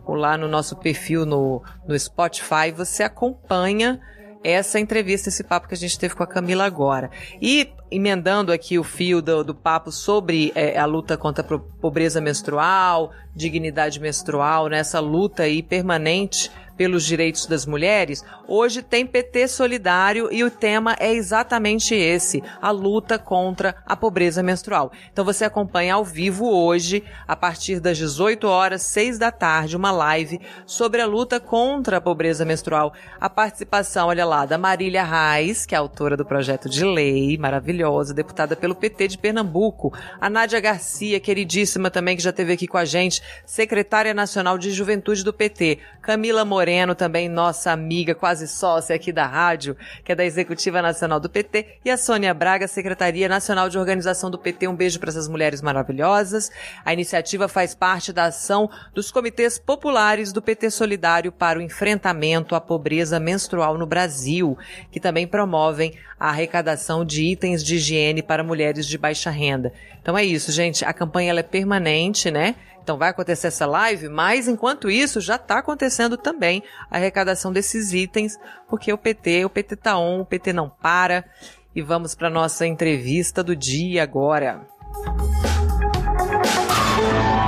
ou lá no nosso perfil no, no Spotify, você acompanha essa entrevista, esse papo que a gente teve com a Camila agora. E emendando aqui o fio do, do papo sobre é, a luta contra a pobreza menstrual, dignidade menstrual, nessa né, luta aí permanente pelos direitos das mulheres, hoje tem PT Solidário e o tema é exatamente esse, a luta contra a pobreza menstrual. Então você acompanha ao vivo hoje, a partir das 18 horas, 6 da tarde, uma live sobre a luta contra a pobreza menstrual. A participação, olha lá, da Marília Reis, que é autora do projeto de lei, maravilhosa, deputada pelo PT de Pernambuco, a Nádia Garcia, queridíssima também, que já esteve aqui com a gente, secretária nacional de juventude do PT, Camila Moreno, Moreno, também nossa amiga, quase sócia aqui da rádio, que é da Executiva Nacional do PT, e a Sônia Braga, Secretaria Nacional de Organização do PT. Um beijo para essas mulheres maravilhosas. A iniciativa faz parte da ação dos comitês populares do PT Solidário para o enfrentamento à pobreza menstrual no Brasil, que também promovem a arrecadação de itens de higiene para mulheres de baixa renda. Então é isso, gente. A campanha é permanente, né? Então vai acontecer essa live, mas enquanto isso já está acontecendo também a arrecadação desses itens, porque o PT, o PT tá on, o PT não para. E vamos para nossa entrevista do dia agora.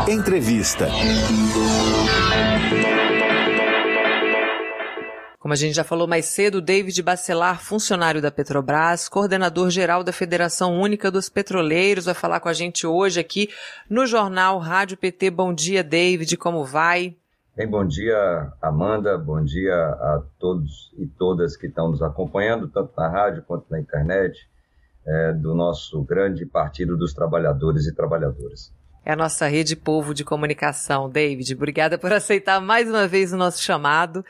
Entrevista. Como a gente já falou mais cedo, David Bacelar, funcionário da Petrobras, coordenador geral da Federação Única dos Petroleiros, vai falar com a gente hoje aqui no jornal Rádio PT. Bom dia, David, como vai? Bem, bom dia, Amanda, bom dia a todos e todas que estão nos acompanhando, tanto na rádio quanto na internet, é, do nosso grande Partido dos Trabalhadores e Trabalhadoras é a nossa rede povo de comunicação. David, obrigada por aceitar mais uma vez o nosso chamado.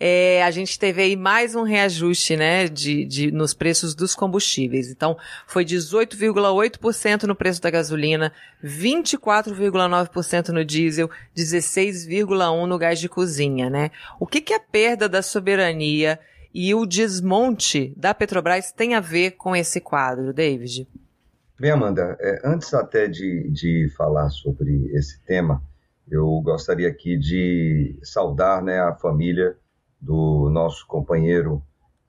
É, a gente teve aí mais um reajuste, né, de, de, nos preços dos combustíveis. Então, foi 18,8% no preço da gasolina, 24,9% no diesel, 16,1% no gás de cozinha, né? O que que a perda da soberania e o desmonte da Petrobras tem a ver com esse quadro, David? Bem, Amanda, é, antes até de, de falar sobre esse tema, eu gostaria aqui de saudar né, a família do nosso companheiro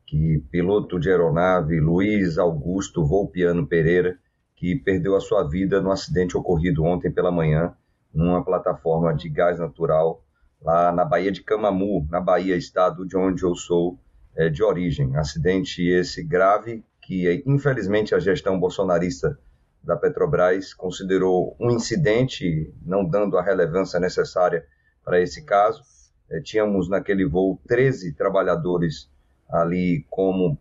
que piloto de aeronave Luiz Augusto Volpiano Pereira, que perdeu a sua vida no acidente ocorrido ontem pela manhã numa plataforma de gás natural lá na Baía de Camamu, na Bahia, estado de onde eu sou é, de origem. Acidente esse grave que, infelizmente, a gestão bolsonarista da Petrobras considerou um incidente, não dando a relevância necessária para esse caso. É, tínhamos naquele voo 13 trabalhadores ali como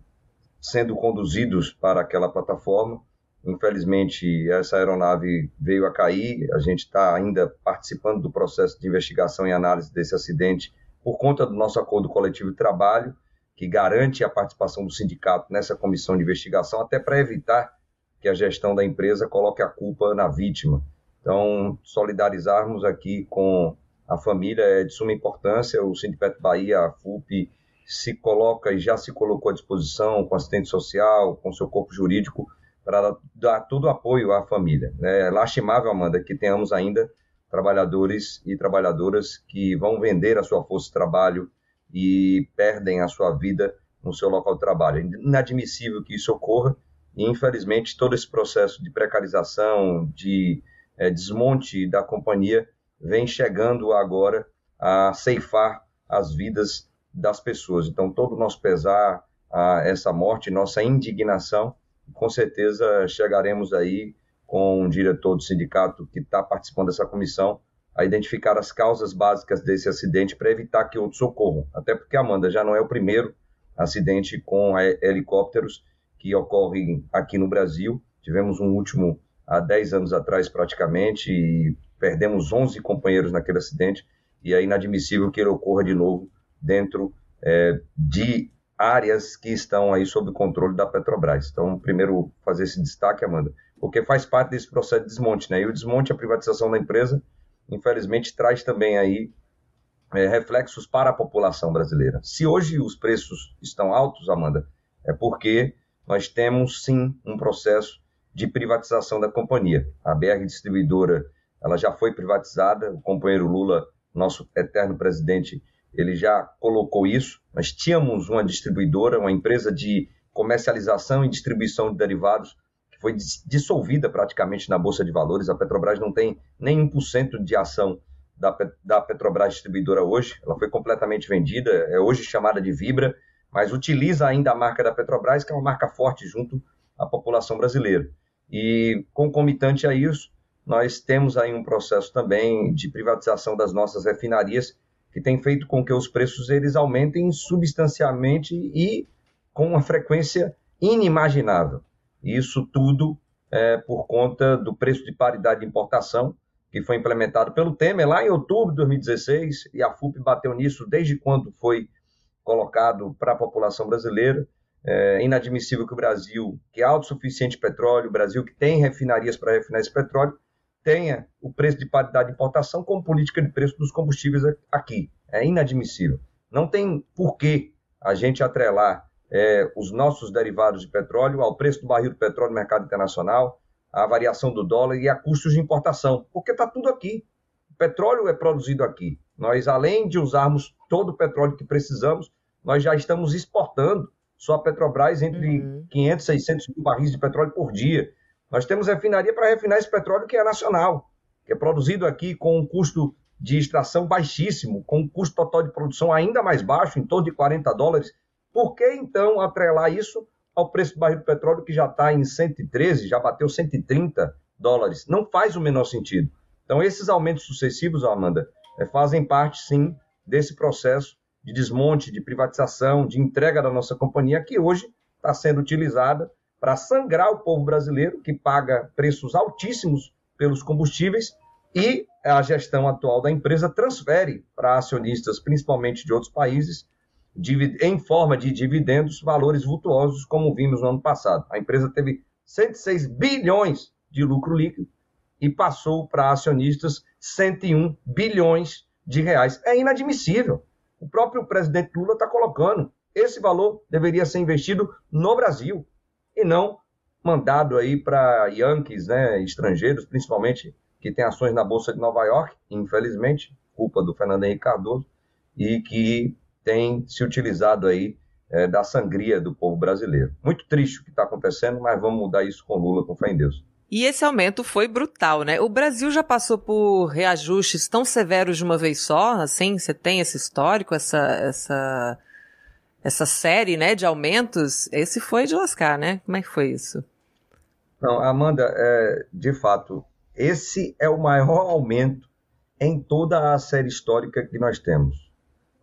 sendo conduzidos para aquela plataforma. Infelizmente, essa aeronave veio a cair. A gente está ainda participando do processo de investigação e análise desse acidente por conta do nosso acordo coletivo de trabalho, que garante a participação do sindicato nessa comissão de investigação, até para evitar que a gestão da empresa coloque a culpa na vítima. Então, solidarizarmos aqui com a família é de suma importância. O Sindicato Bahia, a FUP, se coloca e já se colocou à disposição com assistente social, com seu corpo jurídico, para dar todo o apoio à família. É lastimável, Amanda, que tenhamos ainda trabalhadores e trabalhadoras que vão vender a sua força de trabalho e perdem a sua vida no seu local de trabalho. É inadmissível que isso ocorra e, infelizmente, todo esse processo de precarização, de é, desmonte da companhia, vem chegando agora a ceifar as vidas das pessoas. Então, todo o nosso pesar a essa morte, nossa indignação, com certeza chegaremos aí com um diretor do sindicato que está participando dessa comissão a identificar as causas básicas desse acidente para evitar que outros ocorram. Até porque, Amanda, já não é o primeiro acidente com helicópteros que ocorre aqui no Brasil. Tivemos um último há 10 anos atrás, praticamente, e perdemos 11 companheiros naquele acidente, e é inadmissível que ele ocorra de novo dentro é, de áreas que estão aí sob controle da Petrobras. Então, primeiro, fazer esse destaque, Amanda, porque faz parte desse processo de desmonte, né? E o desmonte, a privatização da empresa, infelizmente, traz também aí é, reflexos para a população brasileira. Se hoje os preços estão altos, Amanda, é porque nós temos sim um processo de privatização da companhia. A BR Distribuidora, ela já foi privatizada, o companheiro Lula, nosso eterno presidente, ele já colocou isso. Nós tínhamos uma distribuidora, uma empresa de comercialização e distribuição de derivados que foi dissolvida praticamente na Bolsa de Valores. A Petrobras não tem nem 1% de ação da, da Petrobras Distribuidora hoje. Ela foi completamente vendida, é hoje chamada de Vibra, mas utiliza ainda a marca da Petrobras, que é uma marca forte junto à população brasileira. E concomitante a isso, nós temos aí um processo também de privatização das nossas refinarias, que tem feito com que os preços eles aumentem substancialmente e com uma frequência inimaginável. Isso tudo é por conta do preço de paridade de importação, que foi implementado pelo Temer lá em outubro de 2016, e a FUP bateu nisso desde quando foi colocado para a população brasileira. É inadmissível que o Brasil, que é autossuficiente petróleo, o Brasil que tem refinarias para refinar esse petróleo, tenha o preço de paridade de importação como política de preço dos combustíveis aqui. É inadmissível. Não tem por que a gente atrelar é, os nossos derivados de petróleo ao preço do barril do petróleo no mercado internacional, à variação do dólar e a custos de importação, porque está tudo aqui. O petróleo é produzido aqui. Nós, além de usarmos todo o petróleo que precisamos, nós já estamos exportando só a Petrobras entre uhum. 500 e 600 mil barris de petróleo por dia. Nós temos refinaria para refinar esse petróleo que é nacional, que é produzido aqui com um custo de extração baixíssimo, com um custo total de produção ainda mais baixo, em torno de 40 dólares. Por que então atrelar isso ao preço do barril de petróleo que já está em 113, já bateu 130 dólares? Não faz o menor sentido. Então, esses aumentos sucessivos, Amanda, é, fazem parte, sim, desse processo de desmonte, de privatização, de entrega da nossa companhia, que hoje está sendo utilizada para sangrar o povo brasileiro, que paga preços altíssimos pelos combustíveis, e a gestão atual da empresa transfere para acionistas, principalmente de outros países, em forma de dividendos, valores vultuosos, como vimos no ano passado. A empresa teve 106 bilhões de lucro líquido e passou para acionistas 101 bilhões de reais. É inadmissível. O próprio presidente Lula está colocando. Esse valor deveria ser investido no Brasil e não mandado aí para Yankees, né, estrangeiros, principalmente que tem ações na Bolsa de Nova York, infelizmente, culpa do Fernando Henrique Cardoso, e que tem se utilizado aí é, da sangria do povo brasileiro. Muito triste o que está acontecendo, mas vamos mudar isso com Lula, com fé em Deus. E esse aumento foi brutal, né? O Brasil já passou por reajustes tão severos de uma vez só, assim? Você tem esse histórico, essa, essa, essa série, né, de aumentos? Esse foi de lascar, né? Como é que foi isso? Não, Amanda, é, de fato, esse é o maior (laughs) aumento em toda a série histórica que nós temos.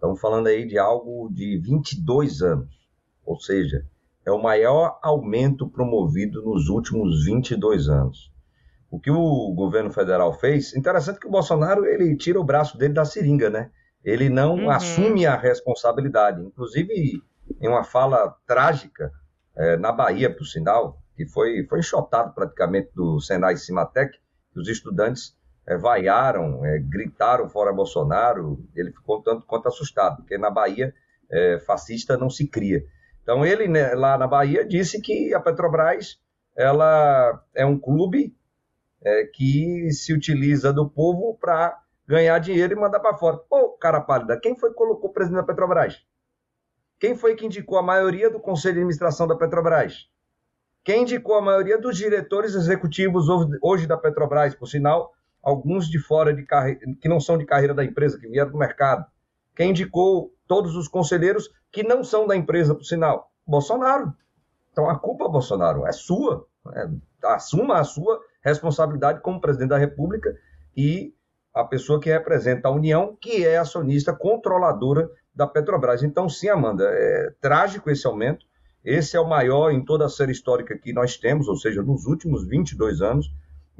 Estamos falando aí de algo de 22 anos, ou seja, é o maior aumento promovido nos últimos 22 anos. O que o governo federal fez, interessante que o Bolsonaro ele tira o braço dele da seringa, né? Ele não uhum. assume a responsabilidade. Inclusive, em uma fala trágica é, na Bahia, por sinal, que foi, foi enxotado praticamente do Senai Cimatec, que os estudantes é, vaiaram, é, gritaram fora Bolsonaro, ele ficou tanto quanto assustado, porque na Bahia é, fascista não se cria. Então ele né, lá na Bahia disse que a Petrobras ela é um clube é, que se utiliza do povo para ganhar dinheiro e mandar para fora. Pô, cara pálida, quem foi que colocou o presidente da Petrobras? Quem foi que indicou a maioria do conselho de administração da Petrobras? Quem indicou a maioria dos diretores executivos hoje da Petrobras, por sinal, alguns de fora de carreira, que não são de carreira da empresa, que vieram do mercado? Quem indicou todos os conselheiros que não são da empresa, por sinal? Bolsonaro. Então a culpa, Bolsonaro, é sua. É, assuma a sua responsabilidade como presidente da República e a pessoa que representa a União, que é acionista controladora da Petrobras. Então, sim, Amanda, é trágico esse aumento. Esse é o maior em toda a série histórica que nós temos, ou seja, nos últimos 22 anos.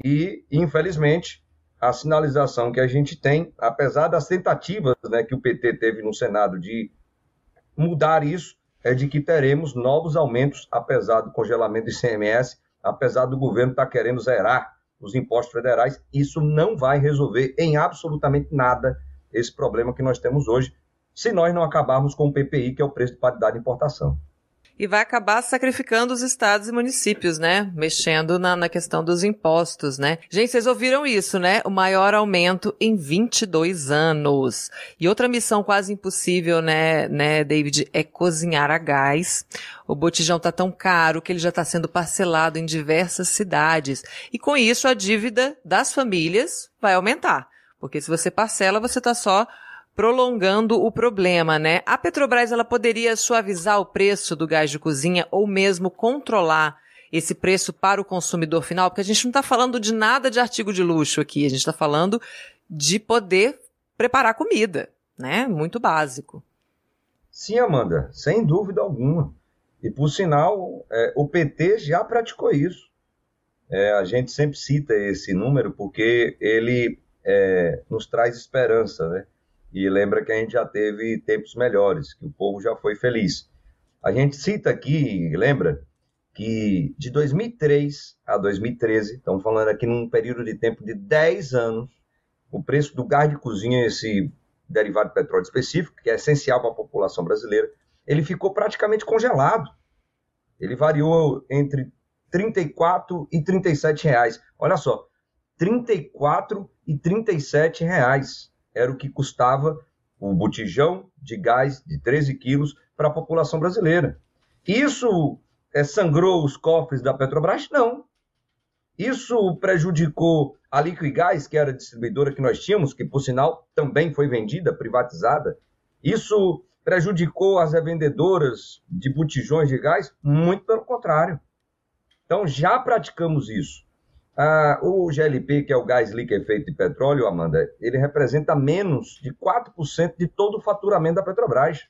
E, infelizmente, a sinalização que a gente tem, apesar das tentativas né, que o PT teve no Senado de mudar isso, é de que teremos novos aumentos, apesar do congelamento do ICMS, apesar do governo estar tá querendo zerar os impostos federais, isso não vai resolver em absolutamente nada esse problema que nós temos hoje, se nós não acabarmos com o PPI, que é o preço de paridade de importação e vai acabar sacrificando os estados e municípios, né? Mexendo na, na questão dos impostos, né? Gente, vocês ouviram isso, né? O maior aumento em 22 anos. E outra missão quase impossível, né, né, David, é cozinhar a gás. O botijão tá tão caro que ele já está sendo parcelado em diversas cidades. E com isso a dívida das famílias vai aumentar. Porque se você parcela, você está só prolongando o problema, né? A Petrobras ela poderia suavizar o preço do gás de cozinha ou mesmo controlar esse preço para o consumidor final, porque a gente não está falando de nada de artigo de luxo aqui, a gente está falando de poder preparar comida, né? Muito básico. Sim, Amanda, sem dúvida alguma. E por sinal, é, o PT já praticou isso. É, a gente sempre cita esse número porque ele é, nos traz esperança, né? E lembra que a gente já teve tempos melhores, que o povo já foi feliz. A gente cita aqui, lembra, que de 2003 a 2013, estamos falando aqui num período de tempo de 10 anos, o preço do gás de cozinha, esse derivado de petróleo específico, que é essencial para a população brasileira, ele ficou praticamente congelado. Ele variou entre 34 e 37 reais. Olha só, 34 e 37 reais era o que custava o botijão de gás de 13 quilos para a população brasileira. Isso é, sangrou os cofres da Petrobras? Não. Isso prejudicou a Liquigás, que era a distribuidora que nós tínhamos, que por sinal também foi vendida, privatizada. Isso prejudicou as revendedoras de botijões de gás? Muito pelo contrário. Então já praticamos isso. Ah, o GLP, que é o gás líquido feito de petróleo, Amanda, ele representa menos de 4% de todo o faturamento da Petrobras.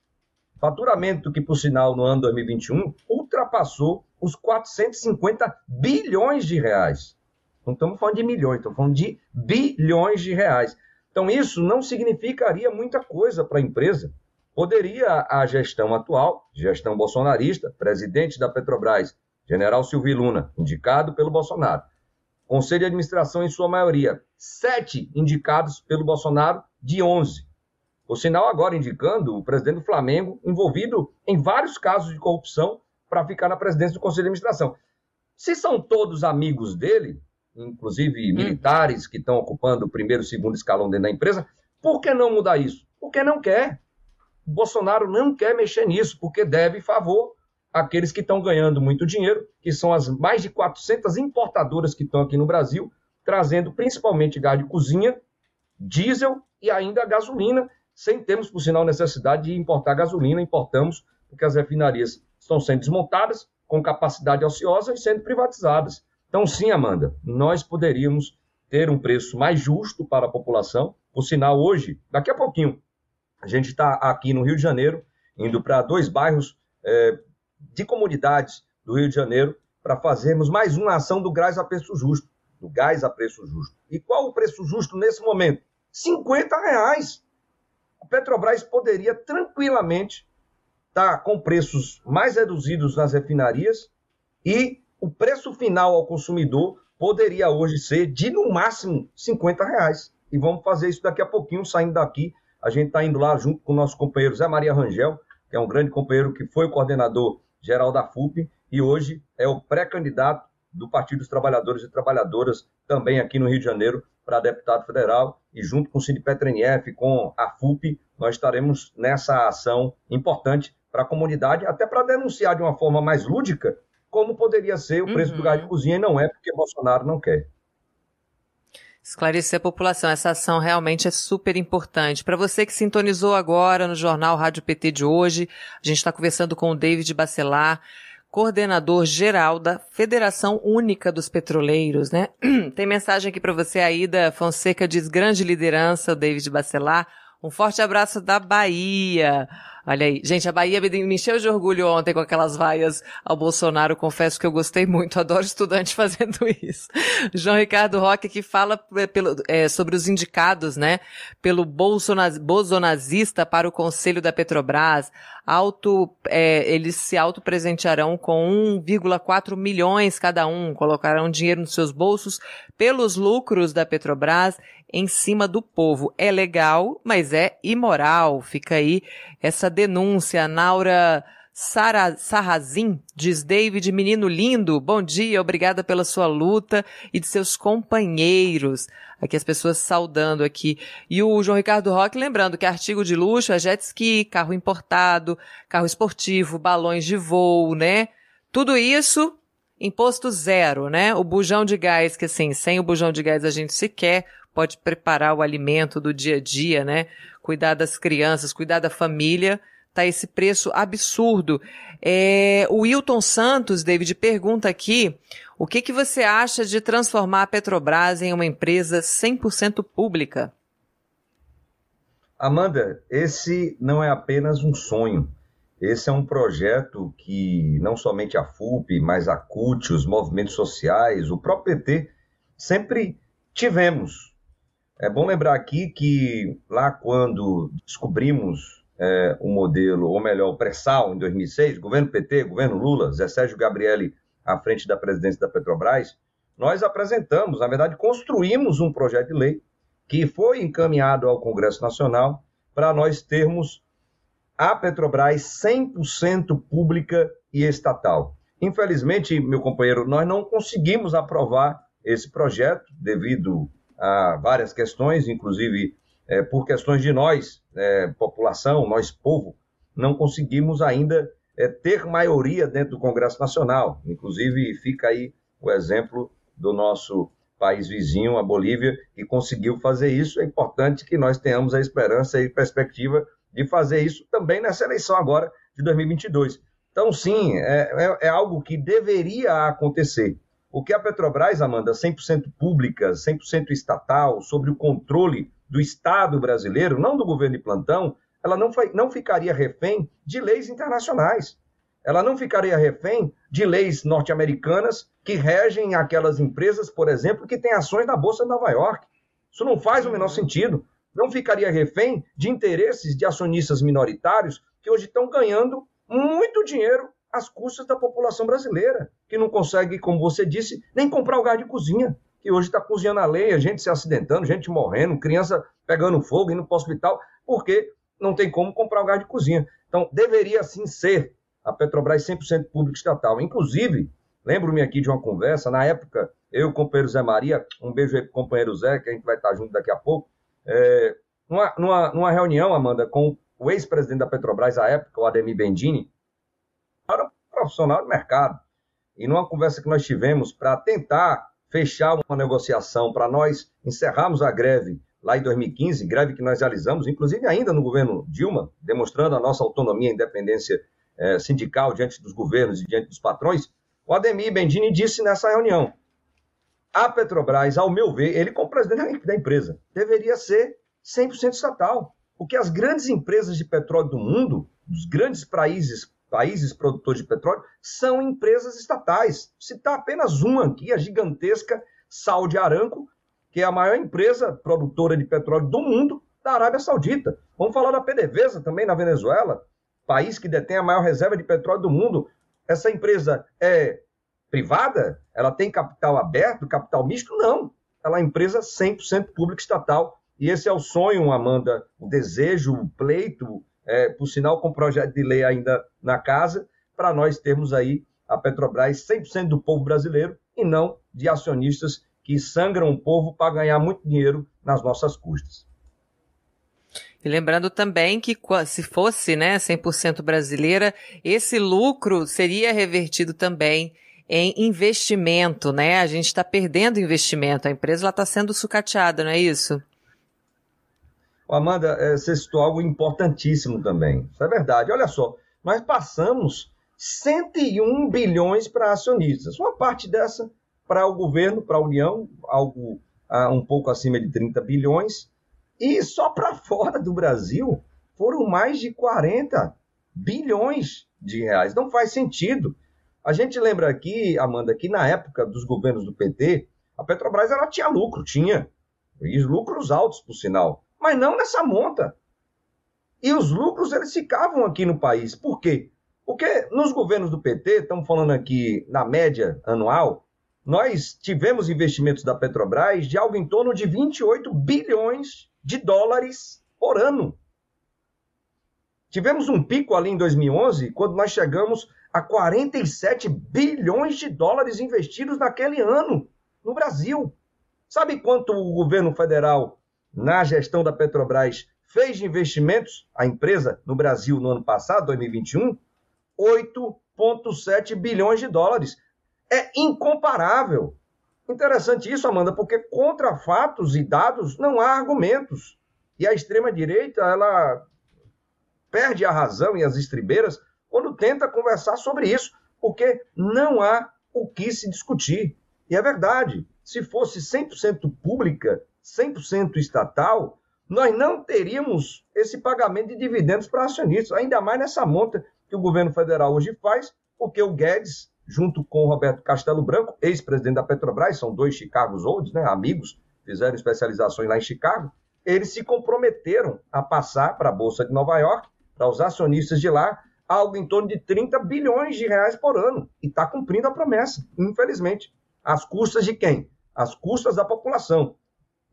Faturamento que, por sinal, no ano 2021 ultrapassou os 450 bilhões de reais. Não estamos falando de milhões, estamos falando de bilhões de reais. Então, isso não significaria muita coisa para a empresa. Poderia a gestão atual, gestão bolsonarista, presidente da Petrobras, general Silvio Luna, indicado pelo Bolsonaro, Conselho de administração, em sua maioria, sete indicados pelo Bolsonaro, de onze. O sinal agora indicando o presidente do Flamengo envolvido em vários casos de corrupção para ficar na presidência do Conselho de Administração. Se são todos amigos dele, inclusive hum. militares que estão ocupando o primeiro e segundo escalão dentro da empresa. Por que não mudar isso? Porque não quer. O Bolsonaro não quer mexer nisso, porque deve favor àqueles que estão ganhando muito dinheiro, que são as mais de 400 importadoras que estão aqui no Brasil, trazendo principalmente gás de cozinha, diesel e ainda gasolina, sem termos, por sinal, necessidade de importar gasolina, importamos, porque as refinarias estão sendo desmontadas, com capacidade ociosa e sendo privatizadas. Então, sim, Amanda, nós poderíamos ter um preço mais justo para a população. Por sinal, hoje, daqui a pouquinho, a gente está aqui no Rio de Janeiro, indo para dois bairros é, de comunidades do Rio de Janeiro, para fazermos mais uma ação do gás a preço justo. Do gás a preço justo. E qual o preço justo nesse momento? 50 reais. A Petrobras poderia tranquilamente estar com preços mais reduzidos nas refinarias e o preço final ao consumidor poderia hoje ser de no máximo 50 reais. E vamos fazer isso daqui a pouquinho, saindo daqui. A gente está indo lá junto com o nosso companheiro Zé Maria Rangel, que é um grande companheiro que foi coordenador geral da FUP e hoje é o pré-candidato do Partido dos Trabalhadores e Trabalhadoras, também aqui no Rio de Janeiro, para deputado federal. E junto com o Cid Petrenef, com a FUP, nós estaremos nessa ação importante para a comunidade, até para denunciar de uma forma mais lúdica como poderia ser o preço uhum. do gás de cozinha, e não é porque Bolsonaro não quer. Esclarecer a população, essa ação realmente é super importante. Para você que sintonizou agora no Jornal Rádio PT de hoje, a gente está conversando com o David Bacelar, coordenador geral da Federação Única dos Petroleiros, né? (clears throat) Tem mensagem aqui para você, Aida Fonseca diz grande liderança, o David Bacelar. Um forte abraço da Bahia. Olha aí. Gente, a Bahia me encheu de orgulho ontem com aquelas vaias ao Bolsonaro. Confesso que eu gostei muito. (laughs) Adoro estudante (laughs) fazendo isso. João Ricardo Roque que fala é, pelo, é, sobre os indicados, né? Pelo bolsonaz, bolsonazista para o Conselho da Petrobras. Auto, é, eles se autopresentearão com 1,4 milhões cada um. Colocarão dinheiro nos seus bolsos pelos lucros da Petrobras em cima do povo. É legal, mas é imoral. Fica aí essa denúncia. Naura Sarrazin diz David, menino lindo, bom dia, obrigada pela sua luta e de seus companheiros. Aqui as pessoas saudando aqui. E o João Ricardo Roque lembrando que artigo de luxo é jet ski, carro importado, carro esportivo, balões de voo, né? Tudo isso imposto zero, né? O bujão de gás, que assim, sem o bujão de gás a gente sequer pode preparar o alimento do dia a dia, né? Cuidar das crianças, cuidar da família, tá esse preço absurdo. É, o Wilton Santos, David, pergunta aqui, o que que você acha de transformar a Petrobras em uma empresa 100% pública? Amanda, esse não é apenas um sonho. Esse é um projeto que não somente a FUP, mas a CUT, os movimentos sociais, o próprio PT, sempre tivemos é bom lembrar aqui que lá quando descobrimos é, o modelo, ou melhor, o pré-sal em 2006, governo PT, governo Lula, Zé Sérgio Gabrielli à frente da presidência da Petrobras, nós apresentamos, na verdade, construímos um projeto de lei que foi encaminhado ao Congresso Nacional para nós termos a Petrobras 100% pública e estatal. Infelizmente, meu companheiro, nós não conseguimos aprovar esse projeto devido a várias questões, inclusive é, por questões de nós, é, população, nós povo, não conseguimos ainda é, ter maioria dentro do Congresso Nacional. Inclusive, fica aí o exemplo do nosso país vizinho, a Bolívia, que conseguiu fazer isso. É importante que nós tenhamos a esperança e perspectiva de fazer isso também nessa eleição agora de 2022. Então, sim, é, é, é algo que deveria acontecer. O que a Petrobras, Amanda, 100% pública, 100% estatal, sobre o controle do Estado brasileiro, não do governo de plantão, ela não, foi, não ficaria refém de leis internacionais. Ela não ficaria refém de leis norte-americanas que regem aquelas empresas, por exemplo, que têm ações na Bolsa de Nova York. Isso não faz o menor sentido. Não ficaria refém de interesses de acionistas minoritários que hoje estão ganhando muito dinheiro às custas da população brasileira, que não consegue, como você disse, nem comprar o gás de cozinha, que hoje está cozinhando a lenha, gente se acidentando, gente morrendo, criança pegando fogo, indo para o hospital, porque não tem como comprar o gás de cozinha. Então, deveria sim ser a Petrobras 100% pública estatal. Inclusive, lembro-me aqui de uma conversa, na época eu, companheiro Zé Maria, um beijo aí pro companheiro Zé, que a gente vai estar junto daqui a pouco, é, numa, numa, numa reunião, Amanda, com o ex-presidente da Petrobras à época, o Ademir Bendini, era um profissional de mercado. E numa conversa que nós tivemos para tentar fechar uma negociação, para nós encerrarmos a greve lá em 2015, greve que nós realizamos, inclusive ainda no governo Dilma, demonstrando a nossa autonomia e independência é, sindical diante dos governos e diante dos patrões, o Ademir Bendini disse nessa reunião: a Petrobras, ao meu ver, ele como presidente da empresa, deveria ser 100% estatal. Porque as grandes empresas de petróleo do mundo, os grandes países, países produtores de petróleo, são empresas estatais. Citar apenas uma aqui, a gigantesca Saudi Aramco, que é a maior empresa produtora de petróleo do mundo, da Arábia Saudita. Vamos falar da PDVSA também na Venezuela, país que detém a maior reserva de petróleo do mundo. Essa empresa é privada? Ela tem capital aberto, capital misto? Não. Ela é uma empresa 100% pública estatal e esse é o sonho, Amanda, o desejo, o pleito, é, por sinal, com projeto de lei ainda na casa, para nós termos aí a Petrobras 100% do povo brasileiro e não de acionistas que sangram o povo para ganhar muito dinheiro nas nossas custas. E lembrando também que se fosse né, 100% brasileira, esse lucro seria revertido também em investimento, né? A gente está perdendo investimento, a empresa está sendo sucateada, não é isso? Amanda, é, você citou algo importantíssimo também. Isso é verdade. Olha só, nós passamos 101 bilhões para acionistas. Uma parte dessa para o governo, para a União, algo ah, um pouco acima de 30 bilhões. E só para (laughs) fora do Brasil foram mais de 40 bilhões de reais. Não faz sentido. A gente lembra aqui, Amanda, que na época dos governos do PT, a Petrobras ela tinha lucro, tinha. E lucros altos, por sinal mas não nessa monta. E os lucros eles ficavam aqui no país. Por quê? Porque nos governos do PT, estamos falando aqui na média anual, nós tivemos investimentos da Petrobras de algo em torno de 28 bilhões de dólares por ano. Tivemos um pico ali em 2011, quando nós chegamos a 47 bilhões de dólares investidos naquele ano no Brasil. Sabe quanto o governo federal na gestão da Petrobras fez de investimentos, a empresa, no Brasil no ano passado, 2021, 8,7 bilhões de dólares. É incomparável. Interessante isso, Amanda, porque contra fatos e dados não há argumentos. E a extrema-direita, ela perde a razão e as estribeiras quando tenta conversar sobre isso, porque não há o que se discutir. E é verdade, se fosse 100% pública, 100% estatal, nós não teríamos esse pagamento de dividendos para acionistas, ainda mais nessa monta que o governo federal hoje faz, porque o Guedes, junto com o Roberto Castelo Branco, ex-presidente da Petrobras, são dois Chicago Olds, né, amigos, fizeram especializações lá em Chicago, eles se comprometeram a passar para a Bolsa de Nova York, para os acionistas de lá, algo em torno de 30 bilhões de reais por ano. E está cumprindo a promessa, infelizmente. Às custas de quem? Às custas da população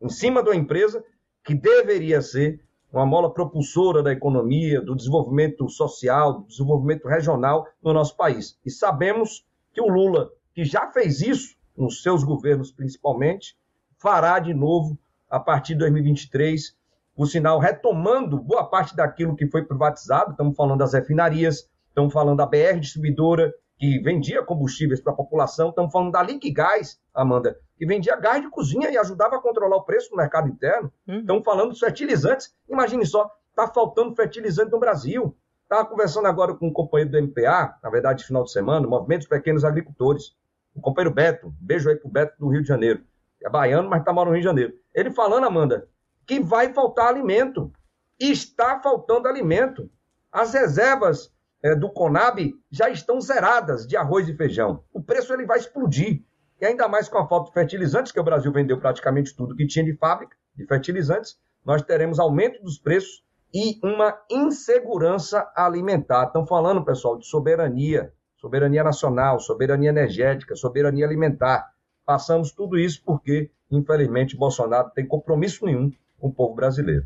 em cima da empresa que deveria ser uma mola propulsora da economia, do desenvolvimento social, do desenvolvimento regional no nosso país. E sabemos que o Lula, que já fez isso nos seus governos principalmente, fará de novo a partir de 2023, por sinal, retomando boa parte daquilo que foi privatizado. Estamos falando das refinarias, estamos falando da BR distribuidora, que vendia combustíveis para a população, estamos falando da Liquigás, Amanda, que vendia gás de cozinha e ajudava a controlar o preço no mercado interno. Uhum. Estamos falando dos fertilizantes. Imagine só, está faltando fertilizante no Brasil. Estava conversando agora com um companheiro do MPA, na verdade, final de semana, Movimento dos Pequenos Agricultores. O companheiro Beto, beijo aí pro Beto do Rio de Janeiro. É baiano, mas está morando no Rio de Janeiro. Ele falando, Amanda, que vai faltar alimento. Está faltando alimento. As reservas é, do Conab já estão zeradas de arroz e feijão. O preço ele vai explodir. E ainda mais com a falta de fertilizantes, que o Brasil vendeu praticamente tudo que tinha de fábrica de fertilizantes, nós teremos aumento dos preços e uma insegurança alimentar. Estão falando, pessoal, de soberania, soberania nacional, soberania energética, soberania alimentar. Passamos tudo isso porque, infelizmente, Bolsonaro tem compromisso nenhum com o povo brasileiro.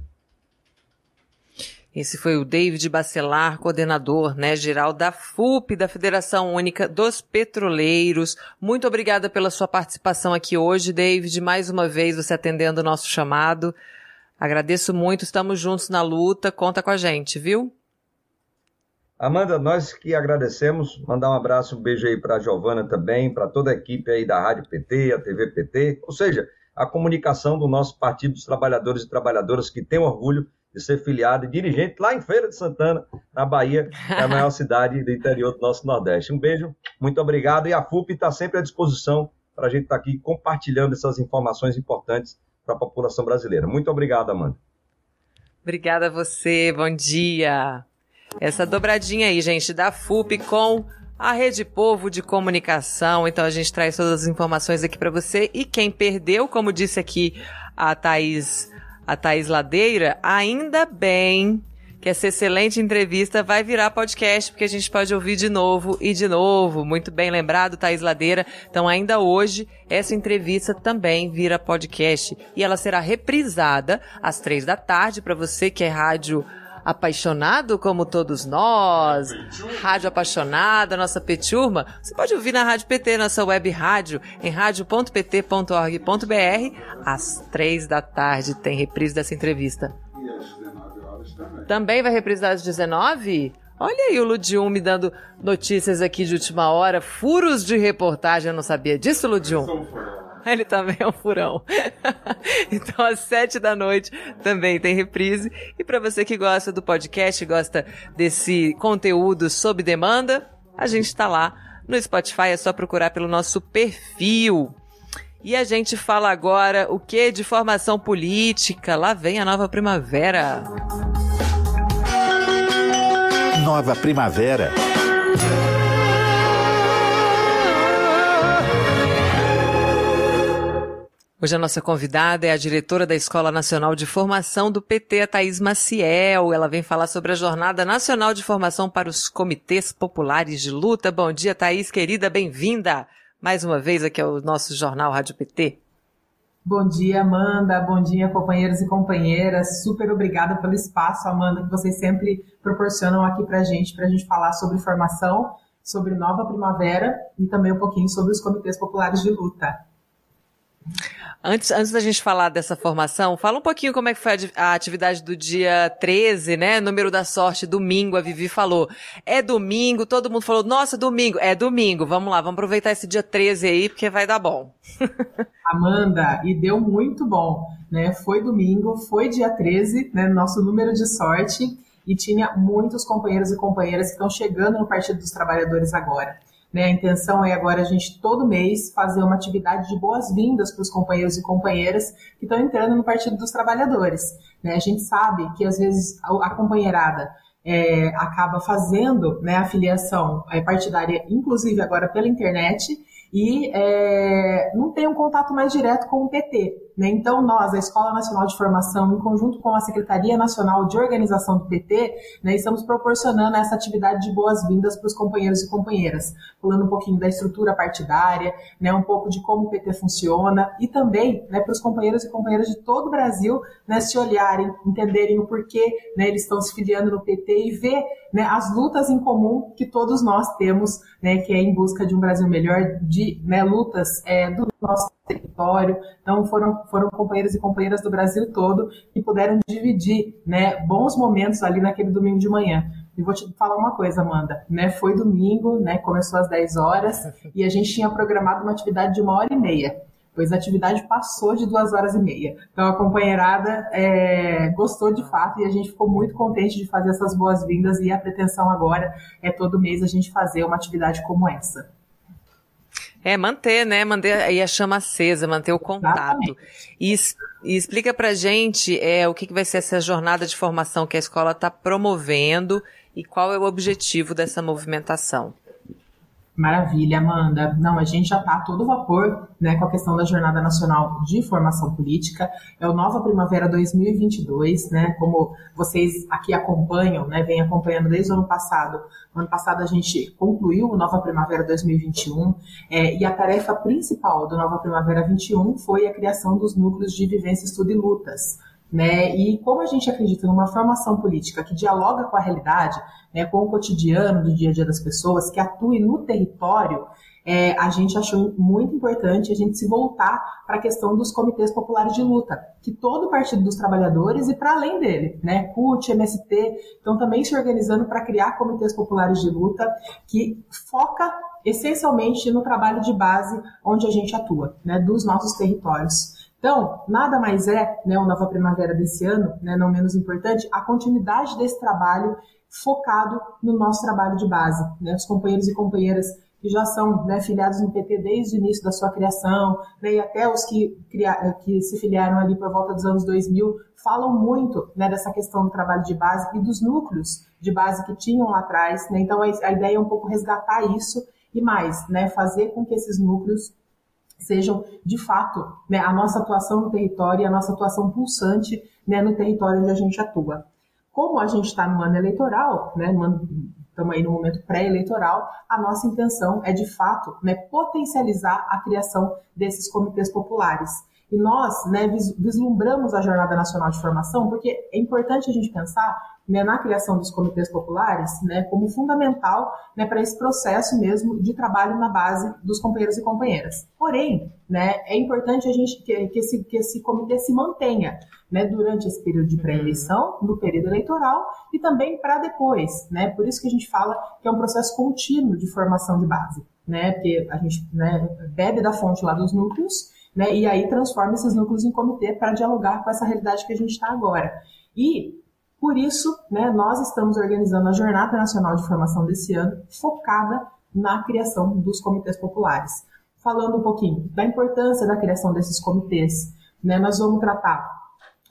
Esse foi o David Bacelar, coordenador, né, geral da FUP, da Federação Única dos Petroleiros. Muito obrigada pela sua participação aqui hoje, David. Mais uma vez você atendendo o nosso chamado. Agradeço muito, estamos juntos na luta. Conta com a gente, viu? Amanda, nós que agradecemos, mandar um abraço, um beijo aí para a Giovana também, para toda a equipe aí da Rádio PT, a TV PT, ou seja, a comunicação do nosso Partido dos Trabalhadores e Trabalhadoras, que tem orgulho de ser filiado e dirigente lá em Feira de Santana, na Bahia, é a maior (laughs) cidade do interior do nosso Nordeste. Um beijo, muito obrigado. E a FUP está sempre à disposição para a gente estar tá aqui compartilhando essas informações importantes para a população brasileira. Muito obrigado, Amanda. Obrigada a você, bom dia. Essa dobradinha aí, gente, da FUP com a Rede Povo de Comunicação. Então a gente traz todas as informações aqui para você. E quem perdeu, como disse aqui a Thaís a Thaís Ladeira, ainda bem que essa excelente entrevista vai virar podcast, porque a gente pode ouvir de novo e de novo. Muito bem lembrado, Thaís Ladeira. Então, ainda hoje, essa entrevista também vira podcast. E ela será reprisada às três da tarde, para você que é rádio apaixonado como todos nós, rádio apaixonada, nossa peturma, você pode ouvir na Rádio PT, nossa web rádio, em radio.pt.org.br, às três da tarde tem reprise dessa entrevista. E às 19 horas também. Também vai reprisar às 19? Olha aí o Ludium me dando notícias aqui de última hora, furos de reportagem, eu não sabia disso, Ludium. (laughs) Ele também é um furão. (laughs) então, às sete da noite também tem reprise. E para você que gosta do podcast, gosta desse conteúdo sob demanda, a gente está lá no Spotify, é só procurar pelo nosso perfil. E a gente fala agora o que de formação política. Lá vem a nova primavera. Nova primavera. Hoje a nossa convidada é a diretora da Escola Nacional de Formação do PT, a Thaís Maciel. Ela vem falar sobre a Jornada Nacional de Formação para os Comitês Populares de Luta. Bom dia, Thaís, querida, bem-vinda mais uma vez aqui ao nosso Jornal Rádio PT. Bom dia, Amanda. Bom dia, companheiros e companheiras. Super obrigada pelo espaço, Amanda, que vocês sempre proporcionam aqui para a gente, para a gente falar sobre formação, sobre Nova Primavera e também um pouquinho sobre os comitês populares de luta. Antes, antes da gente falar dessa formação, fala um pouquinho como é que foi a, atividade do dia 13, né? Número da sorte, domingo, a Vivi falou. É domingo, todo mundo falou, nossa, domingo. É domingo, vamos lá, vamos aproveitar esse dia 13 aí, porque vai dar bom. (laughs) Amanda, e deu muito bom, né? Foi domingo, foi dia 13, né? Nosso número de sorte, e tinha muitos companheiros e companheiras que estão chegando no Partido dos Trabalhadores agora. Né? A intenção é agora a gente, todo mês, fazer uma atividade de boas-vindas para os companheiros e companheiras que estão entrando no Partido dos Trabalhadores. Né? A gente sabe que, às vezes, a, companheirada é, acaba fazendo né, a filiação é, partidária, inclusive agora pela internet, e é, não tem um contato mais direto com o PT. Né? Então, nós, a Escola Nacional de Formação, em conjunto com a Secretaria Nacional de Organização do PT, né, estamos proporcionando essa atividade de boas-vindas para os companheiros e companheiras, falando um pouquinho da estrutura partidária, né, um pouco de como o PT funciona e também né, para os companheiros e companheiras de todo o Brasil né, se olharem, entenderem o porquê né, eles estão se filiando no PT e ver as lutas em comum que todos nós temos, que é em busca de um Brasil melhor, de lutas é, do nosso território. Então, foram, foram companheiros e companheiras do Brasil todo que puderam dividir né, bons momentos ali naquele domingo de manhã. E vou te falar uma coisa, Amanda, né? Foi domingo, né? Começou às 10 horas e a gente tinha programado uma atividade de uma hora e meia pois a atividade passou de duas horas e meia. Então a companheirada é, gostou de fato e a gente ficou muito contente de fazer essas boas-vindas e a pretensão agora é todo mês a gente fazer uma atividade como essa. É, manter, né? Manter aí a chama acesa, manter o contato. E, e, explica pra gente é, o que, que vai ser essa jornada de formação que a escola está promovendo e qual é o objetivo dessa movimentação. Maravilha, Amanda. Não, a gente já está a todo vapor né, com a questão da Jornada Nacional de Formação Política. É o Nova Primavera 2022, né? Como vocês aqui acompanham, né, vem acompanhando desde o ano passado. No ano passado a gente concluiu o Nova Primavera 2021 é, e a tarefa principal do Nova Primavera 21 foi a criação dos núcleos de vivência, estudo e lutas Né? E como a gente acredita numa formação política que dialoga com a realidade, né, com o cotidiano do dia a dia das pessoas, que atue no território, é, a gente achou muito importante a gente se voltar para a questão dos comitês populares de luta, que todo o Partido dos Trabalhadores e para além dele, né, CUT, MST, estão também se organizando para criar comitês populares de luta que foca essencialmente no trabalho de base onde a gente atua, né, dos nossos territórios. Então, nada mais é, né, o Nova Primavera desse ano, né, não menos importante, a continuidade desse trabalho focado no nosso trabalho de base. Né, os companheiros e companheiras que já são né, filiados no PT desde o início da sua criação, né, e até os que, que se filiaram ali por volta dos anos 2000, falam muito né, dessa questão do trabalho de base e dos núcleos de base que tinham lá atrás. Né, então, a, ideia é um pouco resgatar isso e mais, né, fazer com que esses núcleos sejam, de fato, né, a nossa atuação no território e a nossa atuação pulsante no território onde a gente atua. Como a gente está no ano eleitoral, né, estamos aí no momento pré-eleitoral, a nossa intenção é, de fato, né, potencializar a criação desses comitês populares. E nós né, vislumbramos a Jornada Nacional de Formação porque é importante a gente pensar né, na criação dos comitês populares né, como fundamental né, para esse processo mesmo de trabalho na base dos companheiros e companheiras. Porém, né, é importante a gente que, que, esse, que esse comitê se mantenha né, durante esse período de pré-eleição, no período eleitoral e também para depois. Né? Por isso que a gente fala que é um processo contínuo de formação de base, né? porque a gente né, bebe da fonte lá dos núcleos né, e aí transforma esses núcleos em comitê para dialogar com essa realidade que a gente está agora. E por isso, né, nós estamos organizando a Jornada Nacional de Formação desse ano, focada na criação dos comitês populares. Falando um pouquinho da importância da criação desses comitês, né, nós vamos tratar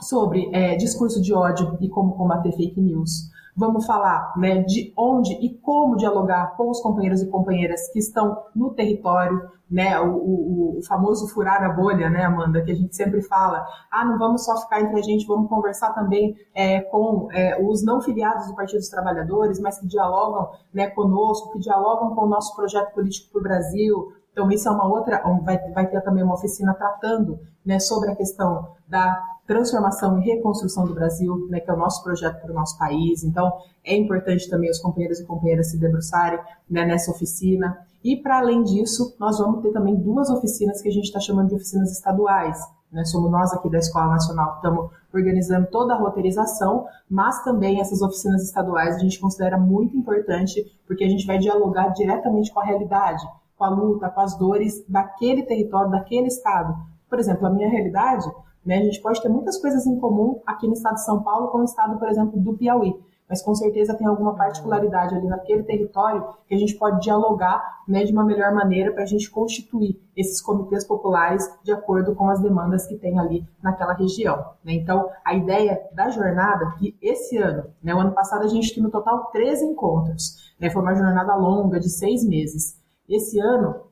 sobre é, discurso de ódio e como combater fake news. Vamos falar né, de onde e como dialogar com os companheiros e companheiras que estão no território, né, o, o, o, famoso furar a bolha, né, Amanda, que a gente sempre fala. Ah, não vamos só ficar entre a gente, vamos conversar também é, com é, os não filiados do Partido dos Trabalhadores, mas que dialogam né, conosco, que dialogam com o nosso projeto político para o Brasil, então, isso é uma outra, vai, vai ter também uma oficina tratando né, sobre a questão da transformação e reconstrução do Brasil, né, que é o nosso projeto para o nosso país. Então, é importante também os companheiros e companheiras se debruçarem né, nessa oficina. E, para além disso, nós vamos ter também duas oficinas que a gente está chamando de oficinas estaduais. Né? Somos nós aqui da Escola Nacional que estamos organizando toda a roteirização, mas também essas oficinas estaduais a gente considera muito importante, porque a gente vai dialogar diretamente com a realidade com a luta, com as dores daquele território, daquele estado. Por exemplo, a minha realidade, né, a gente pode ter muitas coisas em comum aqui no estado de São Paulo com o estado, por exemplo, do Piauí, mas com certeza tem alguma particularidade ali naquele território que a gente pode dialogar né, de uma melhor maneira para a gente constituir esses comitês populares de acordo com as demandas que tem ali naquela região. Né? Então, a ideia da jornada, que esse ano, né, o ano passado a gente teve no total 13 encontros, né, foi uma jornada longa de seis meses. Esse ano,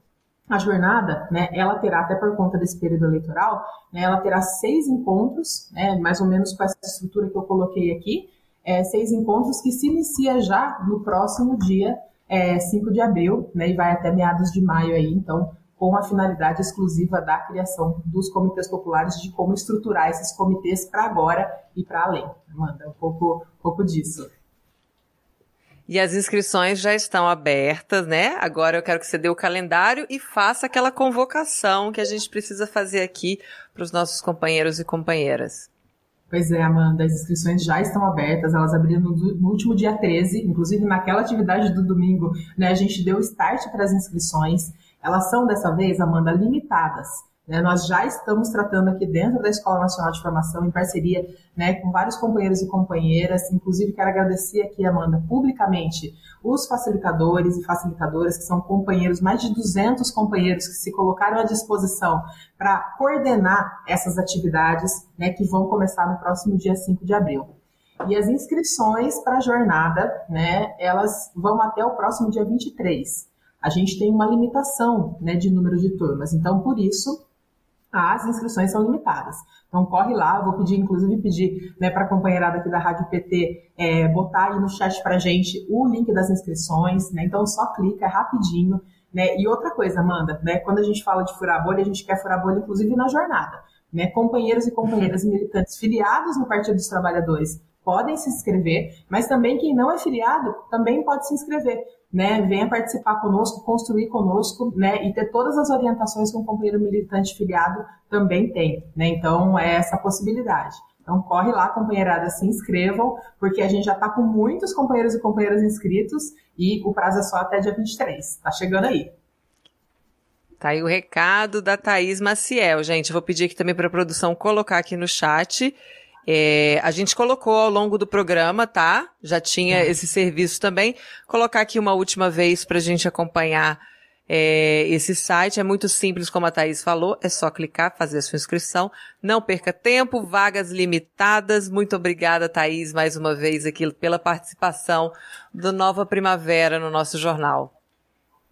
a jornada, né, ela terá, até por conta desse período eleitoral, né, ela terá seis encontros, né, mais ou menos com essa estrutura que eu coloquei aqui, é, seis encontros que se inicia já no próximo dia é, 5 de abril, né, e vai até meados de maio aí, então, com a finalidade exclusiva da criação dos comitês populares, de como estruturar esses comitês para agora e para além. Manda um pouco, um pouco disso. E as inscrições já estão abertas, né? Agora eu quero que você dê o calendário e faça aquela convocação que a gente precisa fazer aqui para os nossos companheiros e companheiras. Pois é, Amanda, as inscrições já estão abertas, elas abriram no, no, último dia 13, inclusive naquela atividade do domingo, né, a gente deu start para as inscrições. Elas são, dessa vez, Amanda, limitadas. Né? Nós já estamos tratando aqui dentro da Escola Nacional de Formação, em parceria né, com vários companheiros e companheiras. Inclusive, quero agradecer aqui, Amanda, publicamente, os facilitadores e facilitadoras, que são companheiros, mais de 200 companheiros que se colocaram à disposição para coordenar essas atividades né, que vão começar no próximo dia 5 de abril. E as inscrições para a jornada, né, elas vão até o próximo dia 23. A gente tem uma limitação né, de número de turmas, então, por isso, as inscrições são limitadas. Então corre lá, vou pedir, inclusive pedir né, para a companheirada aqui da Rádio PT é, botar aí no chat para gente o link das inscrições, né? Então só clica, é rapidinho. Né? E outra coisa, Amanda, né? quando a gente fala de furar bolha, a gente quer furar bolha, inclusive, na jornada. Né? Companheiros e companheiras militantes filiados no Partido dos Trabalhadores podem se inscrever, mas também quem não é filiado também pode se inscrever. Né, venha participar conosco, construir conosco, né, e ter todas as orientações que um companheiro militante filiado também tem, né, então é essa possibilidade. Então corre lá, companheirada, se inscrevam, porque a gente já está com muitos companheiros e companheiras inscritos e o prazo é só até dia 23, tá chegando aí. Tá aí o recado da Thaís Maciel, gente, vou pedir aqui também para a produção colocar aqui no chat é, a gente colocou ao longo do programa, tá? Já tinha uhum. esse serviço também. Colocar aqui uma última vez para a gente acompanhar é, esse site. É muito simples, como a Thaís falou. É só clicar, fazer a sua inscrição. Não perca tempo, vagas limitadas. Muito obrigada, Thaís, mais uma vez aqui pela participação do Nova Primavera no nosso jornal.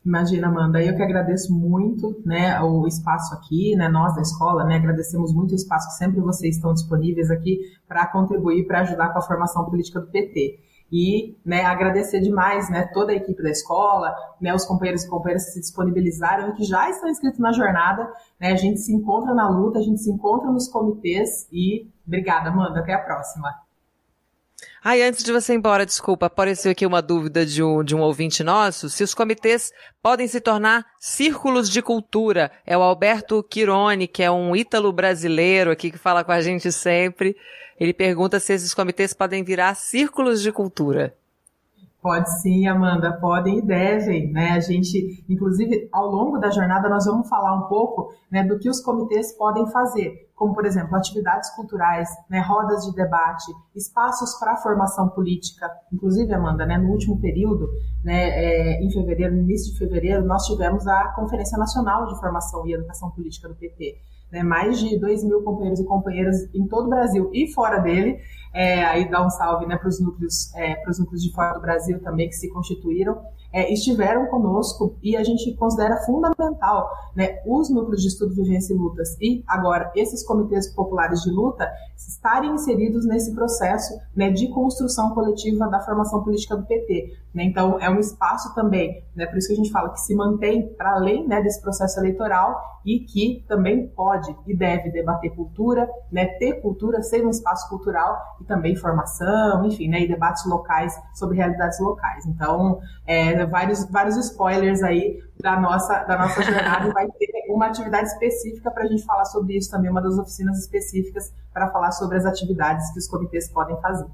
Imagina, Amanda, eu que agradeço muito, né, o espaço aqui, né, nós da escola, né, agradecemos muito o espaço que sempre vocês estão disponíveis aqui para contribuir, para ajudar com a formação política do PT. E, né, agradecer demais, né, toda a equipe da escola, né, os companheiros e companheiras que se disponibilizaram e que já estão inscritos na jornada, né, a gente se encontra na luta, a gente se encontra nos comitês e obrigada, Amanda, até a próxima. Ai, antes de você ir embora, desculpa, apareceu aqui uma dúvida de um, de um ouvinte nosso, se os comitês podem se tornar círculos de cultura. É o Alberto Quirone, que é um ítalo brasileiro aqui que fala com a gente sempre. Ele pergunta se esses comitês podem virar círculos de cultura. Pode sim, Amanda, podem e devem, né? A gente, inclusive, ao longo da jornada, nós vamos falar um pouco né, do que os comitês podem fazer, como, por exemplo, atividades culturais, né, rodas de debate, espaços para formação política. Inclusive, Amanda, né, no último período, né, é, em fevereiro, no início de fevereiro, nós tivemos a Conferência Nacional de Formação e Educação Política do PT né, mais de 2 mil companheiros e companheiras em todo o Brasil e fora dele. É, aí dá um salve né, para os núcleos, é, núcleos de fora do Brasil também que se constituíram é, estiveram conosco e a gente considera fundamental né, os núcleos de estudo, vivência e lutas e agora esses comitês populares de luta estarem inseridos nesse processo né, de construção coletiva da formação política do PT. Né? Então, é um espaço também, né, por isso que a gente fala que se mantém para além né, desse processo eleitoral e que também pode e deve debater cultura, né, ter cultura, ser um espaço cultural e também formação, enfim, né, e debates locais sobre realidades locais. Então, é, vários, vários spoilers aí da nossa, da nossa (laughs) jornada e vai ter uma atividade específica para a gente falar sobre isso também, uma das oficinas específicas para falar sobre as atividades que os comitês podem fazer.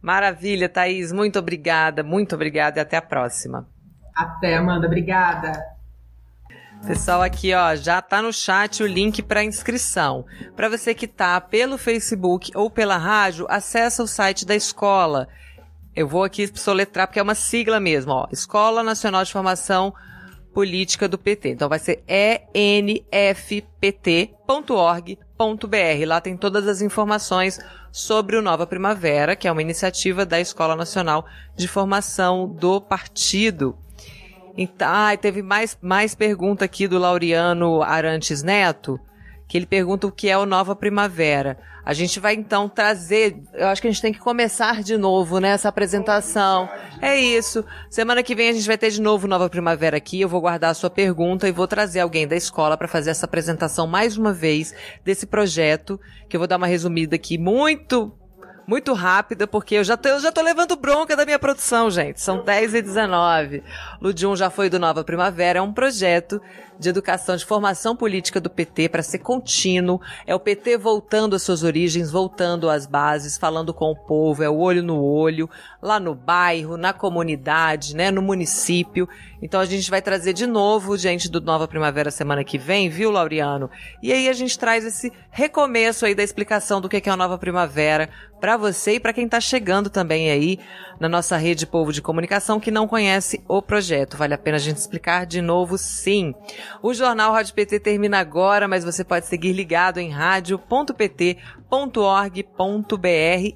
Maravilha, Thaís. Muito obrigada, muito obrigada e até a próxima. Até, Amanda. Obrigada. Pessoal, aqui ó, já tá no chat o link para inscrição. Para você que tá pelo Facebook ou pela rádio, acessa o site da escola eu vou aqui soletrar porque é uma sigla mesmo, ó. Escola Nacional de Formação Política do PT. Então vai ser enfpt.org.br. Lá tem todas as informações sobre o Nova Primavera, que é uma iniciativa da Escola Nacional de Formação do Partido. Então, ah, teve mais, mais pergunta aqui do Laureano Arantes Neto, que ele pergunta o que é o Nova Primavera. A gente vai então trazer, eu acho que a gente tem que começar de novo né, apresentação. É isso. Semana que vem a gente vai ter de novo Nova Primavera aqui. Eu vou guardar a sua pergunta e vou trazer alguém da escola para fazer essa apresentação mais uma vez desse projeto, que eu vou dar uma resumida aqui muito muito rápida, porque eu já tô, eu já tô levando bronca da minha produção, gente. São 10 e 19. Ludium já foi do Nova Primavera, é um projeto de educação, de formação política do PT para ser contínuo. É o PT voltando às suas origens, voltando às bases, falando com o povo, é o olho no olho, lá no bairro, na comunidade, né, no município. Então a gente vai trazer de novo gente do Nova Primavera semana que vem, viu, Laureano? E aí a gente traz esse recomeço aí da explicação do que é a Nova Primavera para você e para quem está chegando também aí na nossa rede Povo de Comunicação que não conhece o projeto. Vale a pena a gente explicar de novo, sim. O Jornal Rádio PT termina agora, mas você pode seguir ligado em rádio.pt.org.br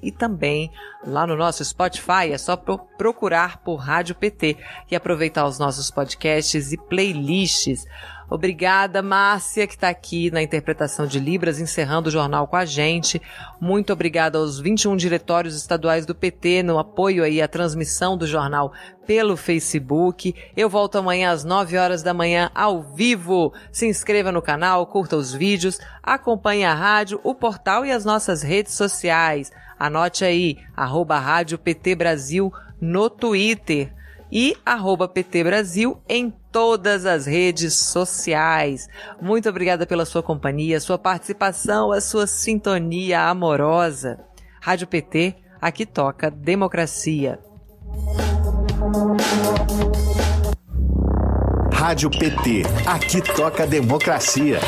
e também lá no nosso Spotify. É só procurar por Rádio PT e aproveitar os nossos nossos podcasts e playlists. Obrigada, Márcia, que está aqui na interpretação de Libras, encerrando o jornal com a gente. Muito obrigada aos 21 diretórios estaduais do PT no apoio aí à transmissão do jornal pelo Facebook. Eu volto amanhã às 9 horas da manhã ao vivo. Se inscreva no canal, curta os vídeos, acompanhe a rádio, o portal e as nossas redes sociais. Anote aí, arroba Rádio PT Brasil no Twitter e arroba PT Brasil em todas as redes sociais. Muito obrigada pela sua companhia, sua participação, a sua sintonia amorosa. Rádio PT, aqui toca democracia. Rádio PT, aqui toca democracia.